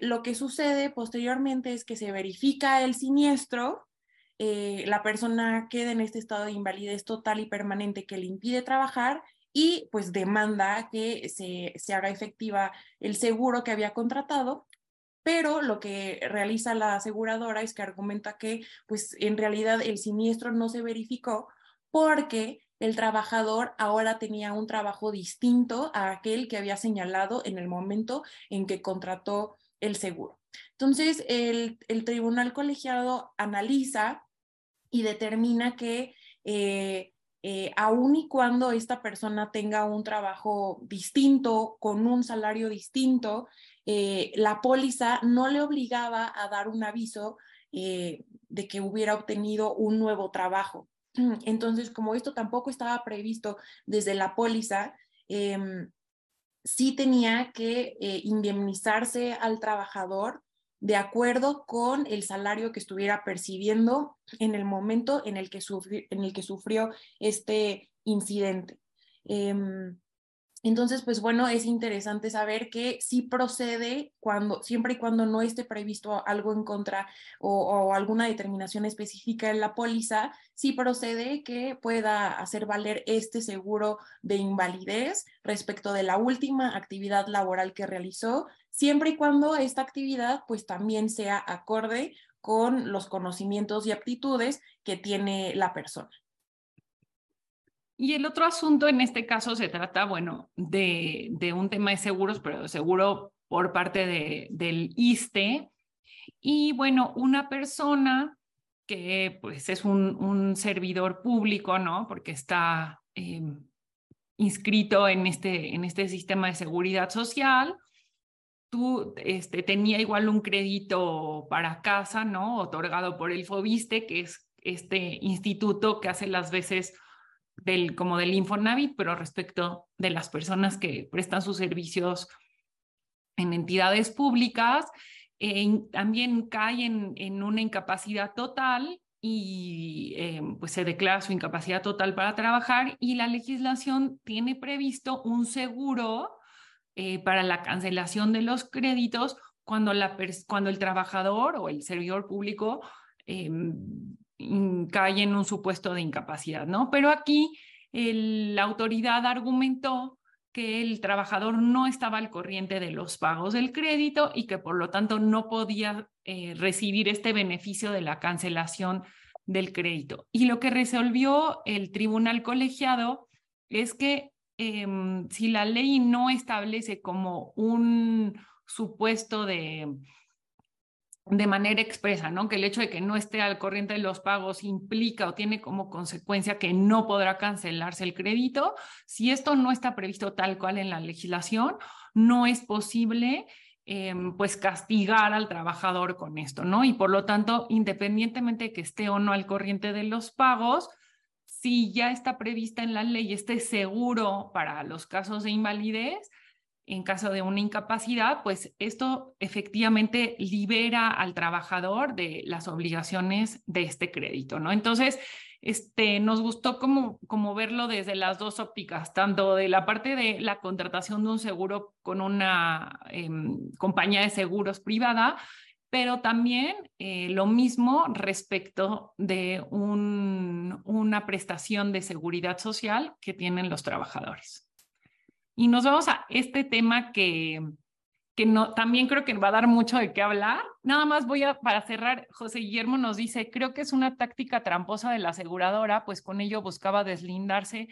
lo que sucede posteriormente es que se verifica el siniestro, la persona queda en este estado de invalidez total y permanente que le impide trabajar y pues demanda que se, se haga efectiva el seguro que había contratado pero lo que realiza la aseguradora es que argumenta que pues en realidad el siniestro no se verificó porque el trabajador ahora tenía un trabajo distinto a aquel que había señalado en el momento en que contrató el seguro. Entonces, el, tribunal colegiado analiza y determina que eh, eh, aun y cuando esta persona tenga un trabajo distinto, con un salario distinto, eh, la póliza no le obligaba a dar un aviso de que hubiera obtenido un nuevo trabajo. Entonces, como esto tampoco estaba previsto desde la póliza, em, sí tenía que indemnizarse al trabajador de acuerdo con el salario que estuviera percibiendo en el momento en el que, en el que sufrió este incidente. Em, entonces, pues bueno, es interesante saber que sí procede cuando, siempre y cuando no esté previsto algo en contra o, alguna determinación específica en la póliza, sí procede que pueda hacer valer este seguro de invalidez respecto de la última actividad laboral que realizó, siempre y cuando esta actividad pues también sea acorde con los conocimientos y aptitudes que tiene la persona. Y el otro asunto en este caso se trata, bueno, de, de un tema de seguros, pero seguro por parte de, del ISTE. Y bueno, una persona que pues es un, un servidor público, ¿no? Porque está eh, inscrito en este, en este sistema de seguridad social, tú este, tenía igual un crédito para casa, ¿no? Otorgado por el FOBISTE, que es este instituto que hace las veces del, como del Infonavit, pero respecto de las personas que prestan sus servicios en entidades públicas, también cae en, una incapacidad total y eh, pues se declara su incapacidad total para trabajar y la legislación tiene previsto un seguro eh, para la cancelación de los créditos cuando, la cuando el trabajador o el servidor público em, cae en un supuesto de incapacidad, ¿no? Pero aquí la autoridad argumentó que el trabajador no estaba al corriente de los pagos del crédito y que por lo tanto no podía eh, recibir este beneficio de la cancelación del crédito. Y lo que resolvió el tribunal colegiado es que em, si la ley no establece como un supuesto de de manera expresa, ¿no? Que el hecho de que no esté al corriente de los pagos implica o tiene como consecuencia que no podrá cancelarse el crédito. Si esto no está previsto tal cual en la legislación, no es posible em, pues castigar al trabajador con esto, ¿no? Y por lo tanto, independientemente de que esté o no al corriente de los pagos, si ya está prevista en la ley este seguro para los casos de invalidez, en caso de una incapacidad, pues esto efectivamente libera al trabajador de las obligaciones de este crédito, ¿no? Entonces, este, nos gustó como, como verlo desde las dos ópticas, tanto de la parte de la contratación de un seguro con una em, compañía de seguros privada, pero también eh, lo mismo respecto de un, una prestación de seguridad social que tienen los trabajadores. Y nos vamos a este tema que, que no, también creo que va a dar mucho de qué hablar. Nada más voy a, para cerrar, José Guillermo nos dice, creo que es una táctica tramposa de la aseguradora, pues con ello buscaba deslindarse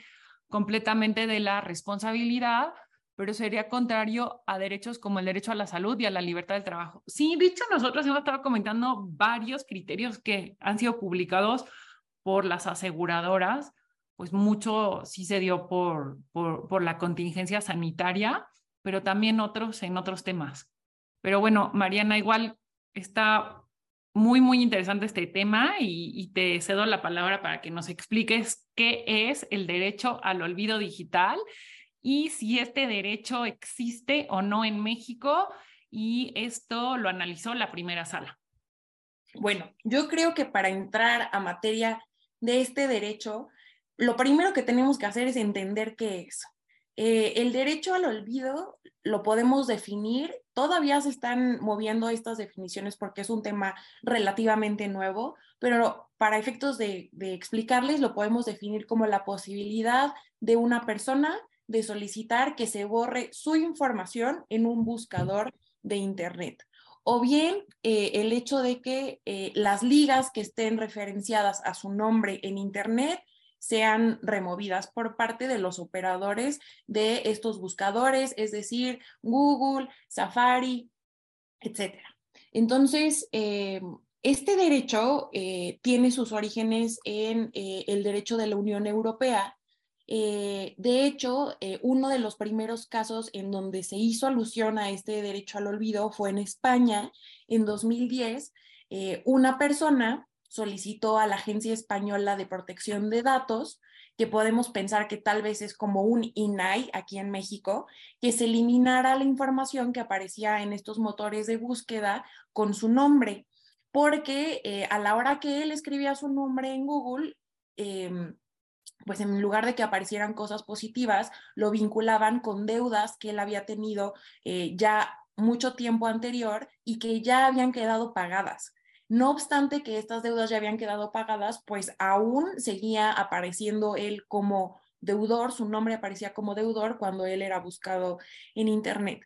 completamente de la responsabilidad, pero sería contrario a derechos como el derecho a la salud y a la libertad del trabajo. Sí, dicho, nosotros hemos estado comentando varios criterios que han sido publicados por las aseguradoras, pues mucho sí se dio por, por, la contingencia sanitaria pero también otros en otros temas. Pero bueno, Mariana, igual está muy, muy interesante este tema y, te cedo la palabra para que nos expliques qué es el derecho al olvido digital y si este derecho existe o no en México. Y esto lo analizó la primera sala. Bueno, yo creo que para entrar a materia de este derecho, lo primero que tenemos que hacer es entender qué es. Eh, el derecho al olvido lo podemos definir, todavía se están moviendo estas definiciones porque es un tema relativamente nuevo, pero para efectos de, explicarles lo podemos definir como la posibilidad de una persona de solicitar que se borre su información en un buscador de Internet o bien eh, el hecho de que eh, las ligas que estén referenciadas a su nombre en Internet sean removidas por parte de los operadores de estos buscadores, es decir, Google, Safari, etc. Entonces, eh, este derecho eh, tiene sus orígenes en eh, el derecho de la Unión Europea. de hecho, uno de los primeros casos en donde se hizo alusión a este derecho al olvido fue en España en 2010. una persona solicitó a la Agencia Española de Protección de Datos, que podemos pensar que tal vez es como un INAI aquí en México, que se eliminara la información que aparecía en estos motores de búsqueda con su nombre, porque eh, a la hora que él escribía su nombre en Google, em, pues en lugar de que aparecieran cosas positivas, lo vinculaban con deudas que él había tenido eh, ya mucho tiempo anterior y que ya habían quedado pagadas. No obstante que estas deudas ya habían quedado pagadas, pues aún seguía apareciendo él como deudor, su nombre aparecía como deudor cuando él era buscado en Internet.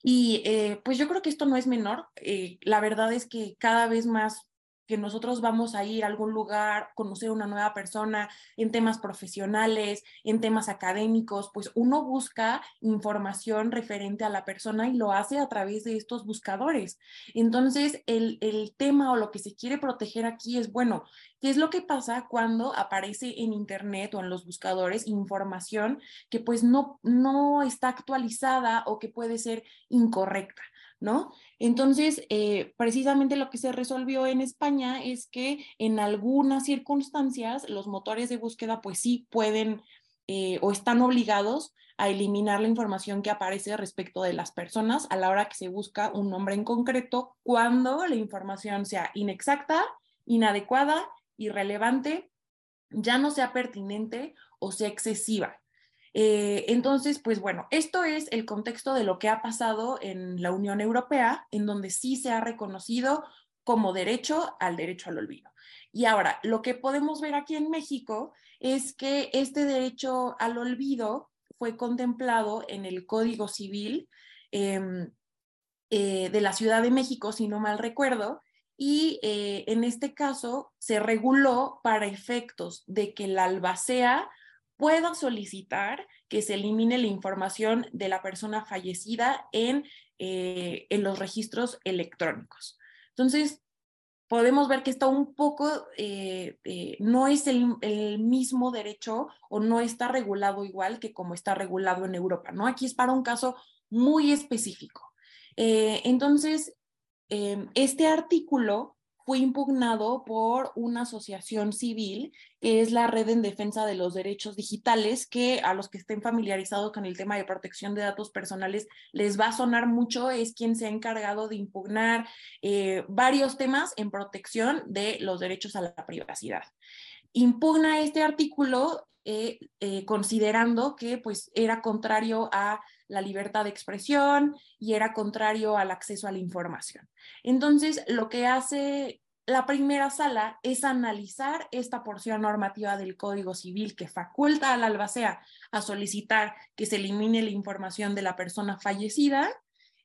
Y eh, pues yo creo que esto no es menor. Eh, la verdad es que cada vez más que nosotros vamos a ir a algún lugar, conocer una nueva persona en temas profesionales, en temas académicos, pues uno busca información referente a la persona y lo hace a través de estos buscadores. Entonces, el, el tema o lo que se quiere proteger aquí es, bueno, ¿qué es lo que pasa cuando aparece en Internet o en los buscadores información que pues no, no está actualizada o que puede ser incorrecta? ¿No? Entonces, eh, precisamente lo que se resolvió en España es que en algunas circunstancias los motores de búsqueda pues sí pueden eh, o están obligados a eliminar la información que aparece respecto de las personas a la hora que se busca un nombre en concreto cuando la información sea inexacta, inadecuada, irrelevante, ya no sea pertinente o sea excesiva. Eh, entonces, pues bueno, esto es el contexto de lo que ha pasado en la Unión Europea, en donde sí se ha reconocido como derecho al derecho al olvido. Y ahora, lo que podemos ver aquí en México es que este derecho al olvido fue contemplado en el Código Civil em, eh, de la Ciudad de México, si no mal recuerdo, y eh, en este caso se reguló para efectos de que la albacea pueda solicitar que se elimine la información de la persona fallecida en, eh, en los registros electrónicos. Entonces, podemos ver que está un poco, eh, eh, no es el, el, mismo derecho o no está regulado igual que como está regulado en Europa, ¿no? Aquí es para un caso muy específico. entonces, este artículo fue impugnado por una asociación civil que es la Red en Defensa de los Derechos Digitales, que a los que estén familiarizados con el tema de protección de datos personales les va a sonar mucho, es quien se ha encargado de impugnar eh, varios temas en protección de los derechos a la privacidad. Impugna este artículo eh, eh, considerando que pues era contrario a la libertad de expresión y era contrario al acceso a la información. Entonces, lo que hace la primera sala es analizar esta porción normativa del Código Civil que faculta al albacea a solicitar que se elimine la información de la persona fallecida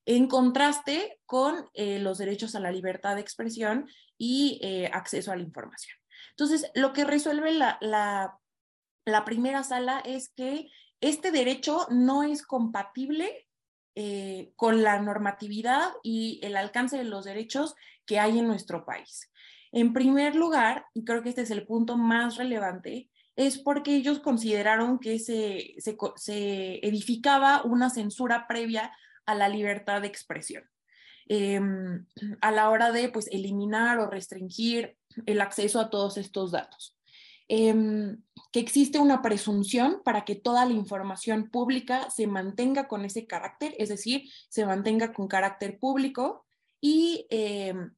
en contraste con eh, los derechos a la libertad de expresión y eh, acceso a la información. Entonces, lo que resuelve la, la, primera sala es que este derecho no es compatible eh, con la normatividad y el alcance de los derechos que hay en nuestro país. En primer lugar, y creo que este es el punto más relevante, es porque ellos consideraron que se, edificaba una censura previa a la libertad de expresión. Em, a la hora de pues, eliminar o restringir el acceso a todos estos datos. Em, que existe una presunción para que toda la información pública se mantenga con ese carácter, es decir, se mantenga con carácter público y em,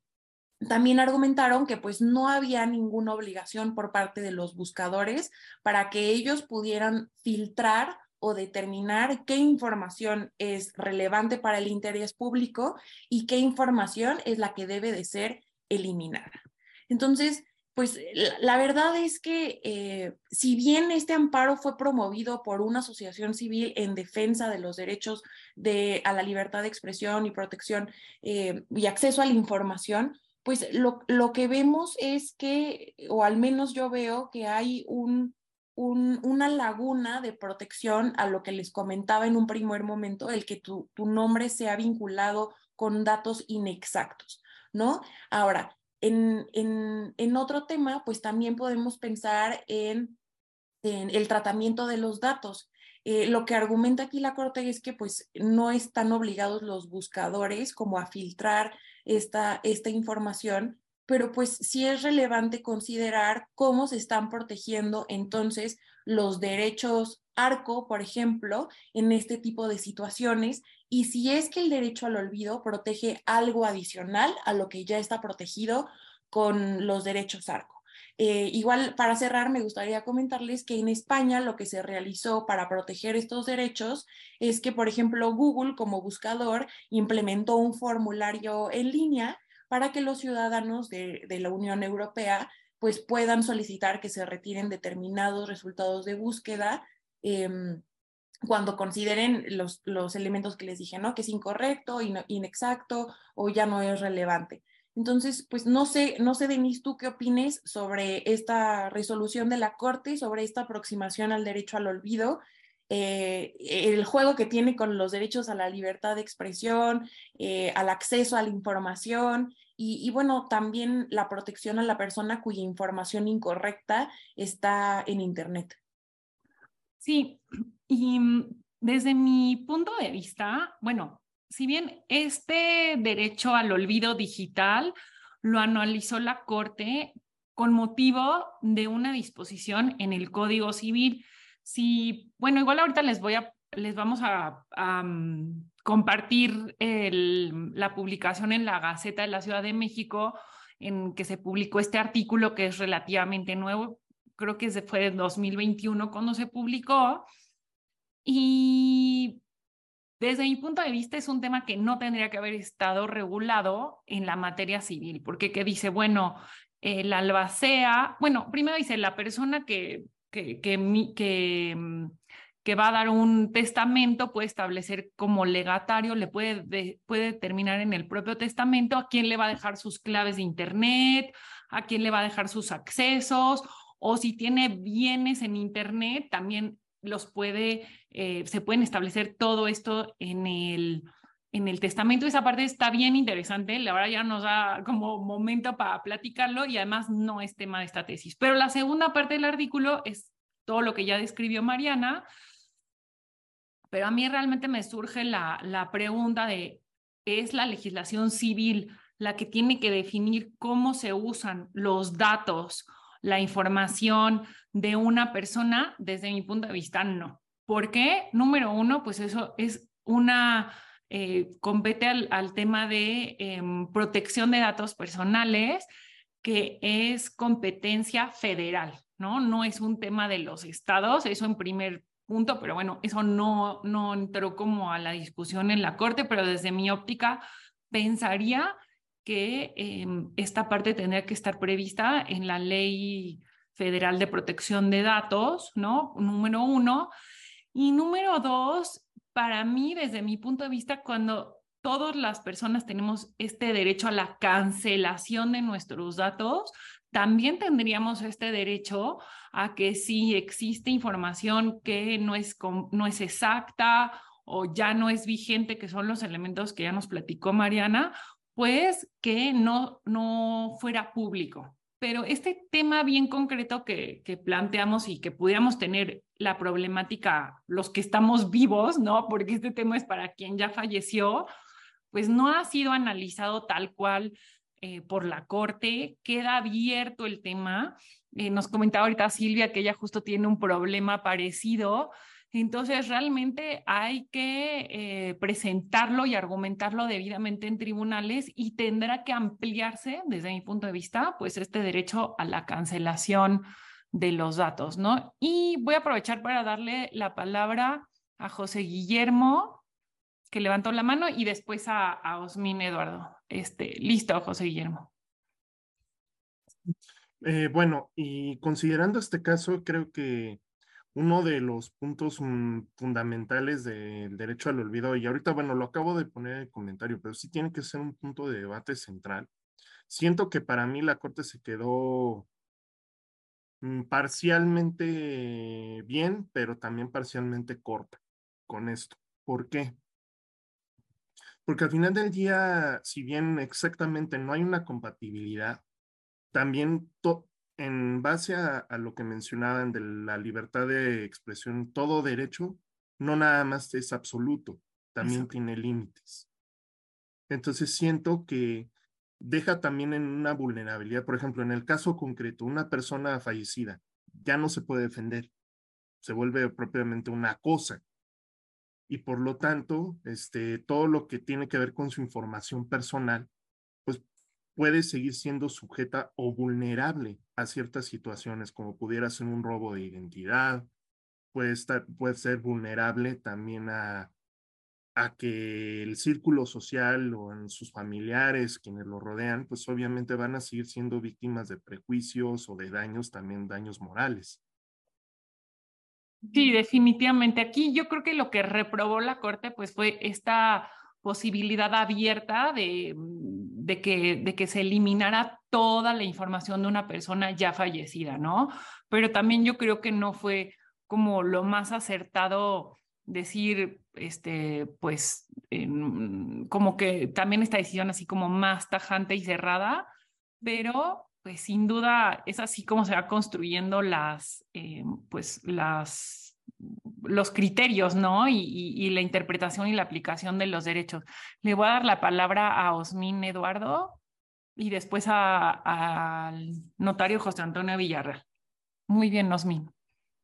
también argumentaron que pues no había ninguna obligación por parte de los buscadores para que ellos pudieran filtrar o determinar qué información es relevante para el interés público y qué información es la que debe de ser eliminada. Entonces, pues la, verdad es que eh, si bien este amparo fue promovido por una asociación civil en defensa de los derechos de, a la libertad de expresión y protección eh, y acceso a la información, pues lo, lo, que vemos es que, o al menos yo veo que hay un, un, una laguna de protección a lo que les comentaba en un primer momento, el que tu, tu nombre sea vinculado con datos inexactos, ¿no? Ahora, en, otro tema, pues también podemos pensar en, en el tratamiento de los datos. Eh, lo que argumenta aquí la Corte es que pues no están obligados los buscadores como a filtrar esta, esta información, pero pues sí es relevante considerar cómo se están protegiendo entonces los derechos ARCO, por ejemplo, en este tipo de situaciones, y si es que el derecho al olvido protege algo adicional a lo que ya está protegido con los derechos ARCO. Eh, igual, para cerrar, me gustaría comentarles que en España lo que se realizó para proteger estos derechos es que, por ejemplo, Google como buscador implementó un formulario en línea para que los ciudadanos de, la Unión Europea pues puedan solicitar que se retiren determinados resultados de búsqueda em, cuando consideren los, los, elementos que les dije, ¿no? Que es incorrecto, inexacto o ya no es relevante. Entonces, pues no sé, no sé, Denise, tú qué opines sobre esta resolución de la Corte, sobre esta aproximación al derecho al olvido, eh, el juego que tiene con los derechos a la libertad de expresión, eh, al acceso a la información y, y, bueno, también la protección a la persona cuya información incorrecta está en Internet. Sí, y mm, desde mi punto de vista, bueno, si bien este derecho al olvido digital lo analizó la Corte con motivo de una disposición en el Código Civil. Si, bueno, igual ahorita les voy a, les vamos a, mm, compartir la publicación en la Gaceta de la Ciudad de México en que se publicó este artículo que es relativamente nuevo, creo que fue en 2021 cuando se publicó. Y desde mi punto de vista es un tema que no tendría que haber estado regulado en la materia civil, porque que dice, bueno, el albacea, bueno, primero dice la persona que, que, que, que, mm, que va a dar un testamento puede establecer como legatario, le puede, puede determinar en el propio testamento a quién le va a dejar sus claves de Internet, a quién le va a dejar sus accesos, o si tiene bienes en Internet, también los puede, eh, se pueden establecer todo esto en el, en el testamento. Esa parte está bien interesante, la verdad ya nos da como momento para platicarlo y además no es tema de esta tesis. Pero la segunda parte del artículo es todo lo que ya describió Mariana, pero a mí realmente me surge la, la pregunta de, ¿es la legislación civil la que tiene que definir cómo se usan los datos la información de una persona, desde mi punto de vista, no. ¿Por qué? Número uno, pues eso es una, eh, compete al, tema de em, protección de datos personales, que es competencia federal, ¿no? No es un tema de los estados, eso en primer punto, pero bueno, eso no, no entró como a la discusión en la Corte, pero desde mi óptica pensaría que em, esta parte tendría que estar prevista en la ley federal de protección de datos, ¿no? Número uno. Y número dos, para mí, desde mi punto de vista, cuando todas las personas tenemos este derecho a la cancelación de nuestros datos, también tendríamos este derecho a que si existe información que no es, no es exacta o ya no es vigente, que son los elementos que ya nos platicó Mariana, pues que no, no fuera público. Pero este tema bien concreto que, que planteamos y que pudiéramos tener la problemática, los que estamos vivos, ¿no? Porque este tema es para quien ya falleció, pues no ha sido analizado tal cual eh, por la Corte, queda abierto el tema. Eh, nos comentaba ahorita Silvia que ella justo tiene un problema parecido. Entonces, realmente hay que eh, presentarlo y argumentarlo debidamente en tribunales y tendrá que ampliarse, desde mi punto de vista, pues este derecho a la cancelación de los datos, ¿no? Y voy a aprovechar para darle la palabra a José Guillermo que levantó la mano y después a, a Osmin Eduardo. Este, listo, José Guillermo. Eh, bueno, y considerando este caso, creo que uno de los puntos mm, fundamentales del derecho al olvido, y ahorita, bueno, lo acabo de poner en el comentario, pero sí tiene que ser un punto de debate central. Siento que para mí la Corte se quedó mm, parcialmente bien, pero también parcialmente corta con esto. ¿Por qué? Porque al final del día, si bien exactamente no hay una compatibilidad, también en base a, lo que mencionaban de la libertad de expresión, todo derecho no nada más es absoluto, también tiene límites. Entonces siento que deja también en una vulnerabilidad. Por ejemplo, en el caso concreto, una persona fallecida ya no se puede defender, se vuelve propiamente una cosa y por lo tanto, este, todo lo que tiene que ver con su información personal, puede seguir siendo sujeta o vulnerable a ciertas situaciones, como pudiera ser un robo de identidad, puede, estar, puede ser vulnerable también a, a que el círculo social o en sus familiares, quienes lo rodean, pues obviamente van a seguir siendo víctimas de prejuicios o de daños, también daños morales. Sí, definitivamente. Aquí yo creo que lo que reprobó la Corte pues fue esta posibilidad abierta de, mm, de, que, se eliminara toda la información de una persona ya fallecida, ¿no? Pero también yo creo que no fue como lo más acertado decir, este, pues, como que también esta decisión así como más tajante y cerrada, pero pues sin duda es así como se va construyendo las, eh, pues las, los criterios, ¿no? Y, la interpretación y la aplicación de los derechos. Le voy a dar la palabra a Osmin Eduardo y después al notario José Antonio Villarreal. Muy bien, Osmin.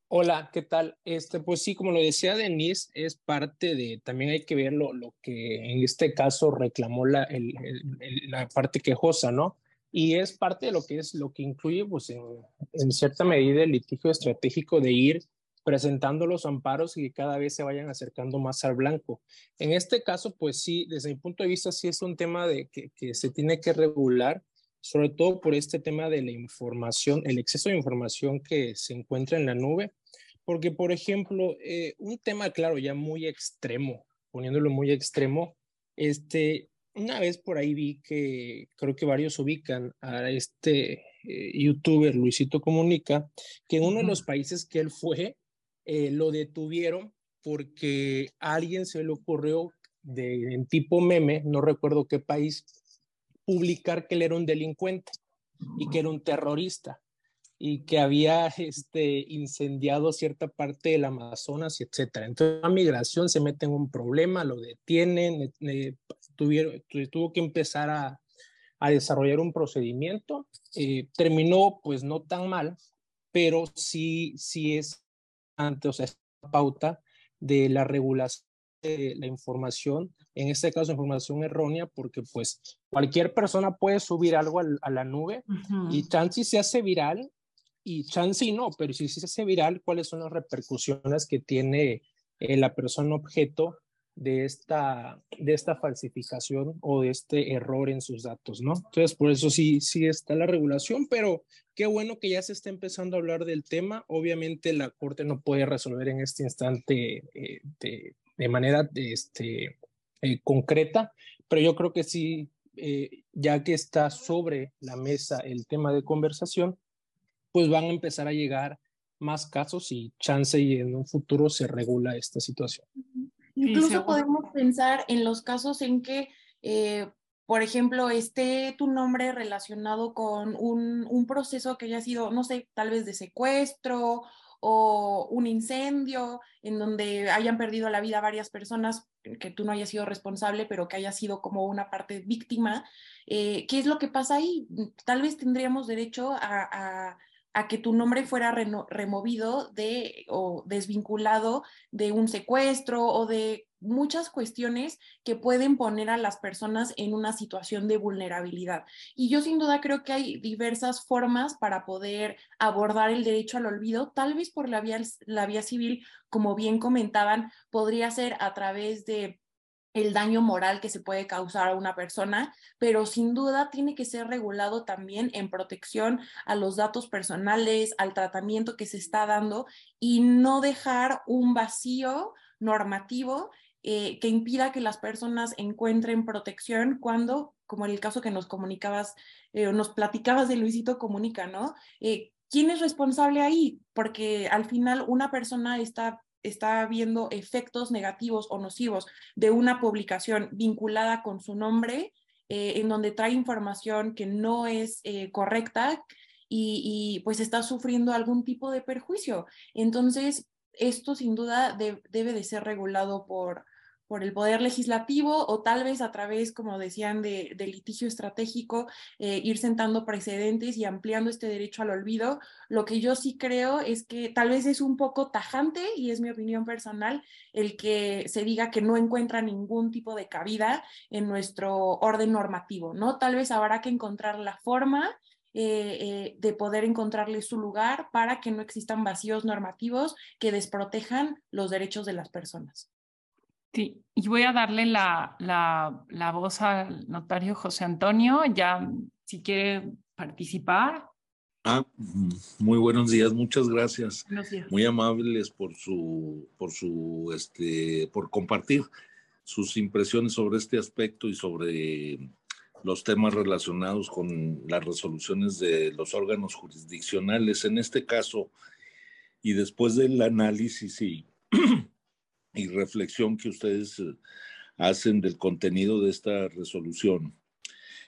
Hola, ¿qué tal? Este, pues sí, como lo decía Denise, es parte de, también hay que ver lo, que en este caso reclamó la, la parte quejosa, ¿no? y es parte de lo que es lo que incluye pues en, cierta medida el litigio estratégico de ir presentando los amparos y que cada vez se vayan acercando más al blanco. En este caso, pues sí, desde mi punto de vista, sí es un tema de que, que se tiene que regular, sobre todo por este tema de la información, el exceso de información que se encuentra en la nube, porque, por ejemplo, eh, un tema, claro, ya muy extremo, poniéndolo muy extremo, este, una vez por ahí vi que creo que varios ubican a este eh, youtuber Luisito Comunica, que en uno de los países que él fue, eh, lo detuvieron porque alguien se le ocurrió de, en tipo meme, no recuerdo qué país, publicar que él era un delincuente y que era un terrorista y que había este, incendiado cierta parte del Amazonas, etcétera. Entonces la migración se mete en un problema, lo detienen, eh, tuvieron, tuvo que empezar a, a desarrollar un procedimiento. Eh, terminó pues no tan mal, pero sí, sí es o sea, es pauta de la regulación de la información, en este caso información errónea, porque pues cualquier persona puede subir algo a, la nube y chance se hace viral y chance no, pero si se hace viral, ¿cuáles son las repercusiones que tiene eh, la persona objeto de esta, de esta falsificación o de este error en sus datos, ¿no? Entonces, por eso sí, sí está la regulación, pero qué bueno que ya se está empezando a hablar del tema. Obviamente la Corte no puede resolver en este instante eh, de, de, manera este, eh, concreta, pero yo creo que sí, eh, ya que está sobre la mesa el tema de conversación, pues van a empezar a llegar más casos y chance y en un futuro se regula esta situación. Incluso podemos pensar en los casos en que, eh, por ejemplo, esté tu nombre relacionado con un, un, proceso que haya sido, no sé, tal vez de secuestro o un incendio en donde hayan perdido la vida varias personas, que tú no hayas sido responsable, pero que haya sido como una parte víctima. Eh, ¿Qué es lo que pasa ahí? Tal vez tendríamos derecho a a que tu nombre fuera removido de o desvinculado de un secuestro o de muchas cuestiones que pueden poner a las personas en una situación de vulnerabilidad. Y yo sin duda creo que hay diversas formas para poder abordar el derecho al olvido, tal vez por la vía, la vía civil, como bien comentaban, podría ser a través de el daño moral que se puede causar a una persona, pero sin duda tiene que ser regulado también en protección a los datos personales, al tratamiento que se está dando y no dejar un vacío normativo eh, que impida que las personas encuentren protección cuando, como en el caso que nos comunicabas eh, o nos platicabas de Luisito Comunica, ¿no? Eh, ¿Quién es responsable ahí? Porque al final una persona está está viendo efectos negativos o nocivos de una publicación vinculada con su nombre, eh, en donde trae información que no es eh, correcta y, pues está sufriendo algún tipo de perjuicio. Entonces, esto sin duda debe de ser regulado por, por el poder legislativo o tal vez a través, como decían, de, litigio estratégico, eh, ir sentando precedentes y ampliando este derecho al olvido. Lo que yo sí creo es que tal vez es un poco tajante, y es mi opinión personal, el que se diga que no encuentra ningún tipo de cabida en nuestro orden normativo, ¿no? Tal vez habrá que encontrar la forma eh, eh, de poder encontrarle su lugar para que no existan vacíos normativos que desprotejan los derechos de las personas. Sí, y voy a darle la, la, la, voz al notario José Antonio, ya si quiere participar. Ah, muy buenos días, muchas gracias. Muy amables por su, por su, este, por compartir sus impresiones sobre este aspecto y sobre los temas relacionados con las resoluciones de los órganos jurisdiccionales. En este caso, y después del análisis y y reflexión que ustedes eh, hacen del contenido de esta resolución.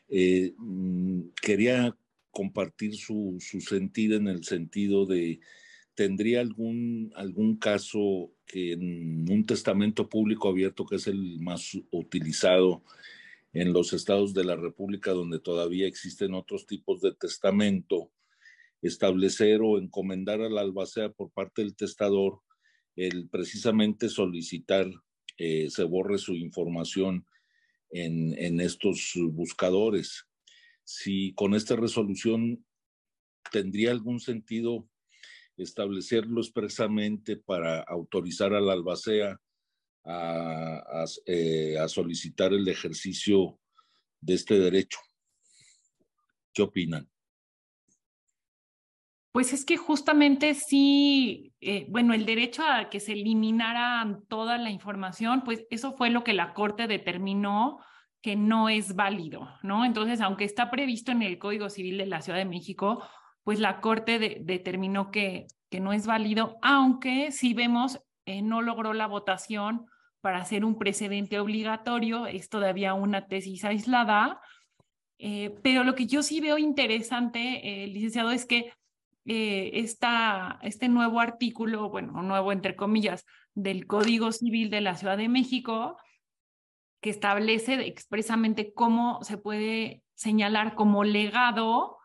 Eh, mm, quería compartir su, su sentir en el sentido de, ¿tendría algún, algún caso que en un testamento público abierto, que es el más utilizado en los estados de la República, donde todavía existen otros tipos de testamento, establecer o encomendar a la albacea por parte del testador el precisamente solicitar eh, se borre su información en, en estos buscadores. Si con esta resolución tendría algún sentido establecerlo expresamente para autorizar a la albacea a, eh, a, solicitar el ejercicio de este derecho. ¿Qué opinan? Pues es que justamente sí, eh, bueno, el derecho a que se eliminara toda la información, pues eso fue lo que la Corte determinó que no es válido, ¿no? Entonces, aunque está previsto en el Código Civil de la Ciudad de México, pues la Corte determinó que, que no es válido, aunque si vemos, eh, no logró la votación para hacer un precedente obligatorio, es todavía una tesis aislada, eh, pero lo que yo sí veo interesante, licenciado, es que eh, este nuevo artículo, bueno, nuevo entre comillas, del Código Civil de la Ciudad de México, que establece expresamente cómo se puede señalar como legado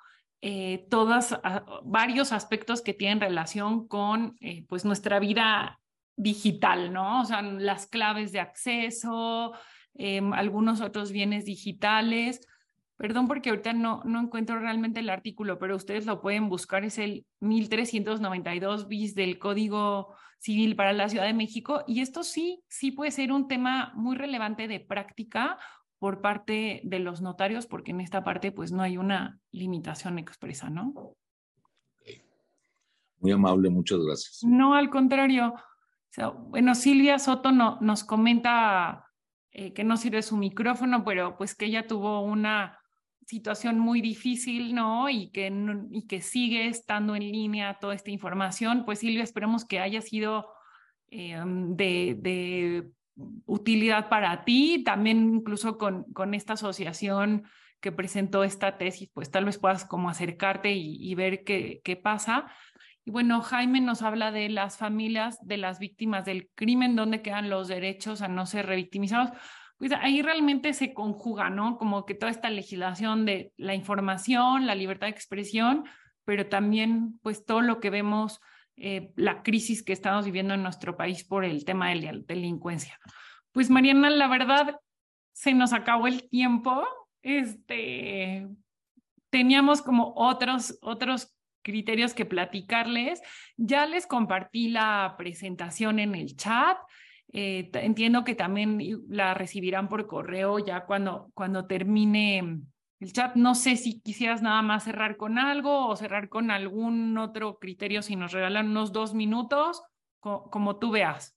eh, todos ah, varios aspectos que tienen relación con eh, pues nuestra vida digital, ¿no? O sea, las claves de acceso, em, algunos otros bienes digitales, Perdón porque ahorita no, no encuentro realmente el artículo, pero ustedes lo pueden buscar, es el 1392 bis del Código Civil para la Ciudad de México y esto sí, sí puede ser un tema muy relevante de práctica por parte de los notarios, porque en esta parte pues no hay una limitación expresa, ¿no? Muy amable, muchas gracias. No, al contrario. bueno, Silvia Soto no, nos comenta eh, que no sirve su micrófono, pero pues que ella tuvo una situación muy difícil, ¿no? Y que, y que sigue estando en línea toda esta información. Pues Silvia, esperemos que haya sido de, de, utilidad para ti, también incluso con, con esta asociación que presentó esta tesis, pues tal vez puedas como acercarte y, y ver qué, qué pasa. Y bueno, Jaime nos habla de las familias de las víctimas del crimen, dónde quedan los derechos a no ser revictimizados. Pues ahí realmente se conjuga, ¿no? Como que toda esta legislación de la información, la libertad de expresión, pero también pues todo lo que vemos, eh, la crisis que estamos viviendo en nuestro país por el tema de la delincuencia. Pues Mariana, la verdad, se nos acabó el tiempo. Este, teníamos como otros, otros criterios que platicarles. Ya les compartí la presentación en el chat. Eh, entiendo que también la recibirán por correo ya cuando, cuando termine el chat. No sé si quisieras nada más cerrar con algo o cerrar con algún otro criterio si nos regalan unos dos minutos, como tú veas.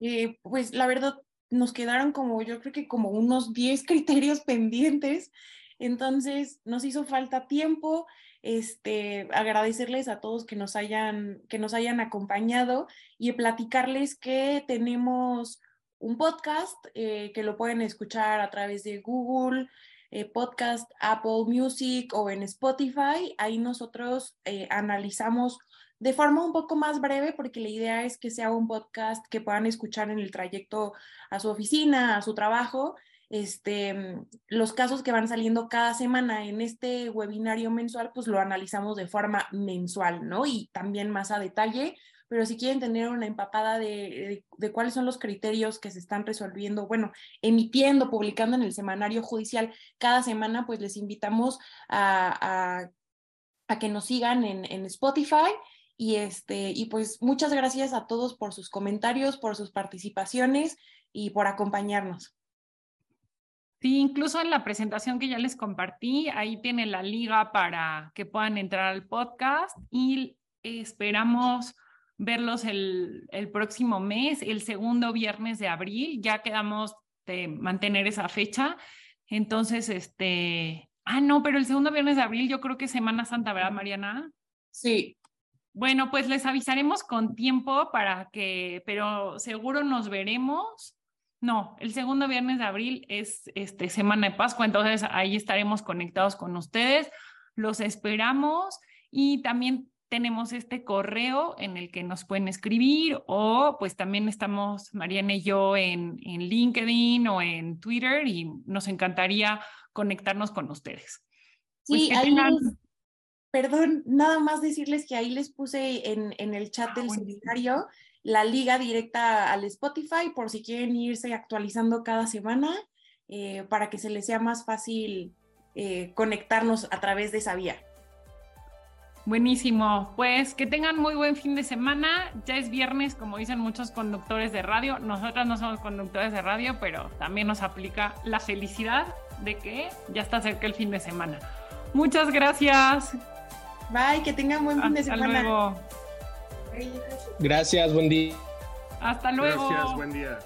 Eh, pues la verdad, nos quedaron como, yo creo que como unos 10 criterios pendientes. Entonces, nos hizo falta tiempo este, agradecerles a todos que nos hayan, que nos hayan acompañado y platicarles que tenemos un podcast eh, que lo pueden escuchar a través de Google, eh, Podcast, Apple Music o en Spotify. Ahí nosotros eh, analizamos de forma un poco más breve, porque la idea es que sea un podcast que puedan escuchar en el trayecto a su oficina, a su trabajo, este, mm, los casos que van saliendo cada semana en este webinario mensual, pues lo analizamos de forma mensual, ¿no? Y también más a detalle, pero si quieren tener una empapada de, de, cuáles son los criterios que se están resolviendo, bueno, emitiendo, publicando en el semanario judicial cada semana, pues les invitamos a, a, a que nos sigan en, en Spotify. Y, este, y pues muchas gracias a todos por sus comentarios, por sus participaciones y por acompañarnos. Sí, incluso en la presentación que ya les compartí, ahí tiene la liga para que puedan entrar al podcast y esperamos verlos el, el próximo mes, el segundo viernes de abril. Ya quedamos de mantener esa fecha. Entonces, este, ah, no, pero el segundo viernes de abril yo creo que es Semana Santa, ¿verdad, Mariana? Sí. Bueno, pues les avisaremos con tiempo para que, pero seguro nos veremos no, el segundo viernes de abril es este, Semana de Pascua, entonces ahí estaremos conectados con ustedes. Los esperamos y también tenemos este correo en el que nos pueden escribir o pues también estamos Mariana y yo en, en LinkedIn o en Twitter y nos encantaría conectarnos con ustedes. Pues sí, ahí perdón, nada más decirles que ahí les puse en, en el chat ah, del seminario la liga directa al Spotify por si quieren irse actualizando cada semana eh, para que se les sea más fácil eh, conectarnos a través de esa vía. Buenísimo, pues que tengan muy buen fin de semana. Ya es viernes, como dicen muchos conductores de radio. Nosotras no somos conductores de radio, pero también nos aplica la felicidad de que ya está cerca el fin de semana. Muchas gracias. Bye, que tengan buen fin de semana. Luego. Gracias, buen día. Hasta luego. Gracias, buen día.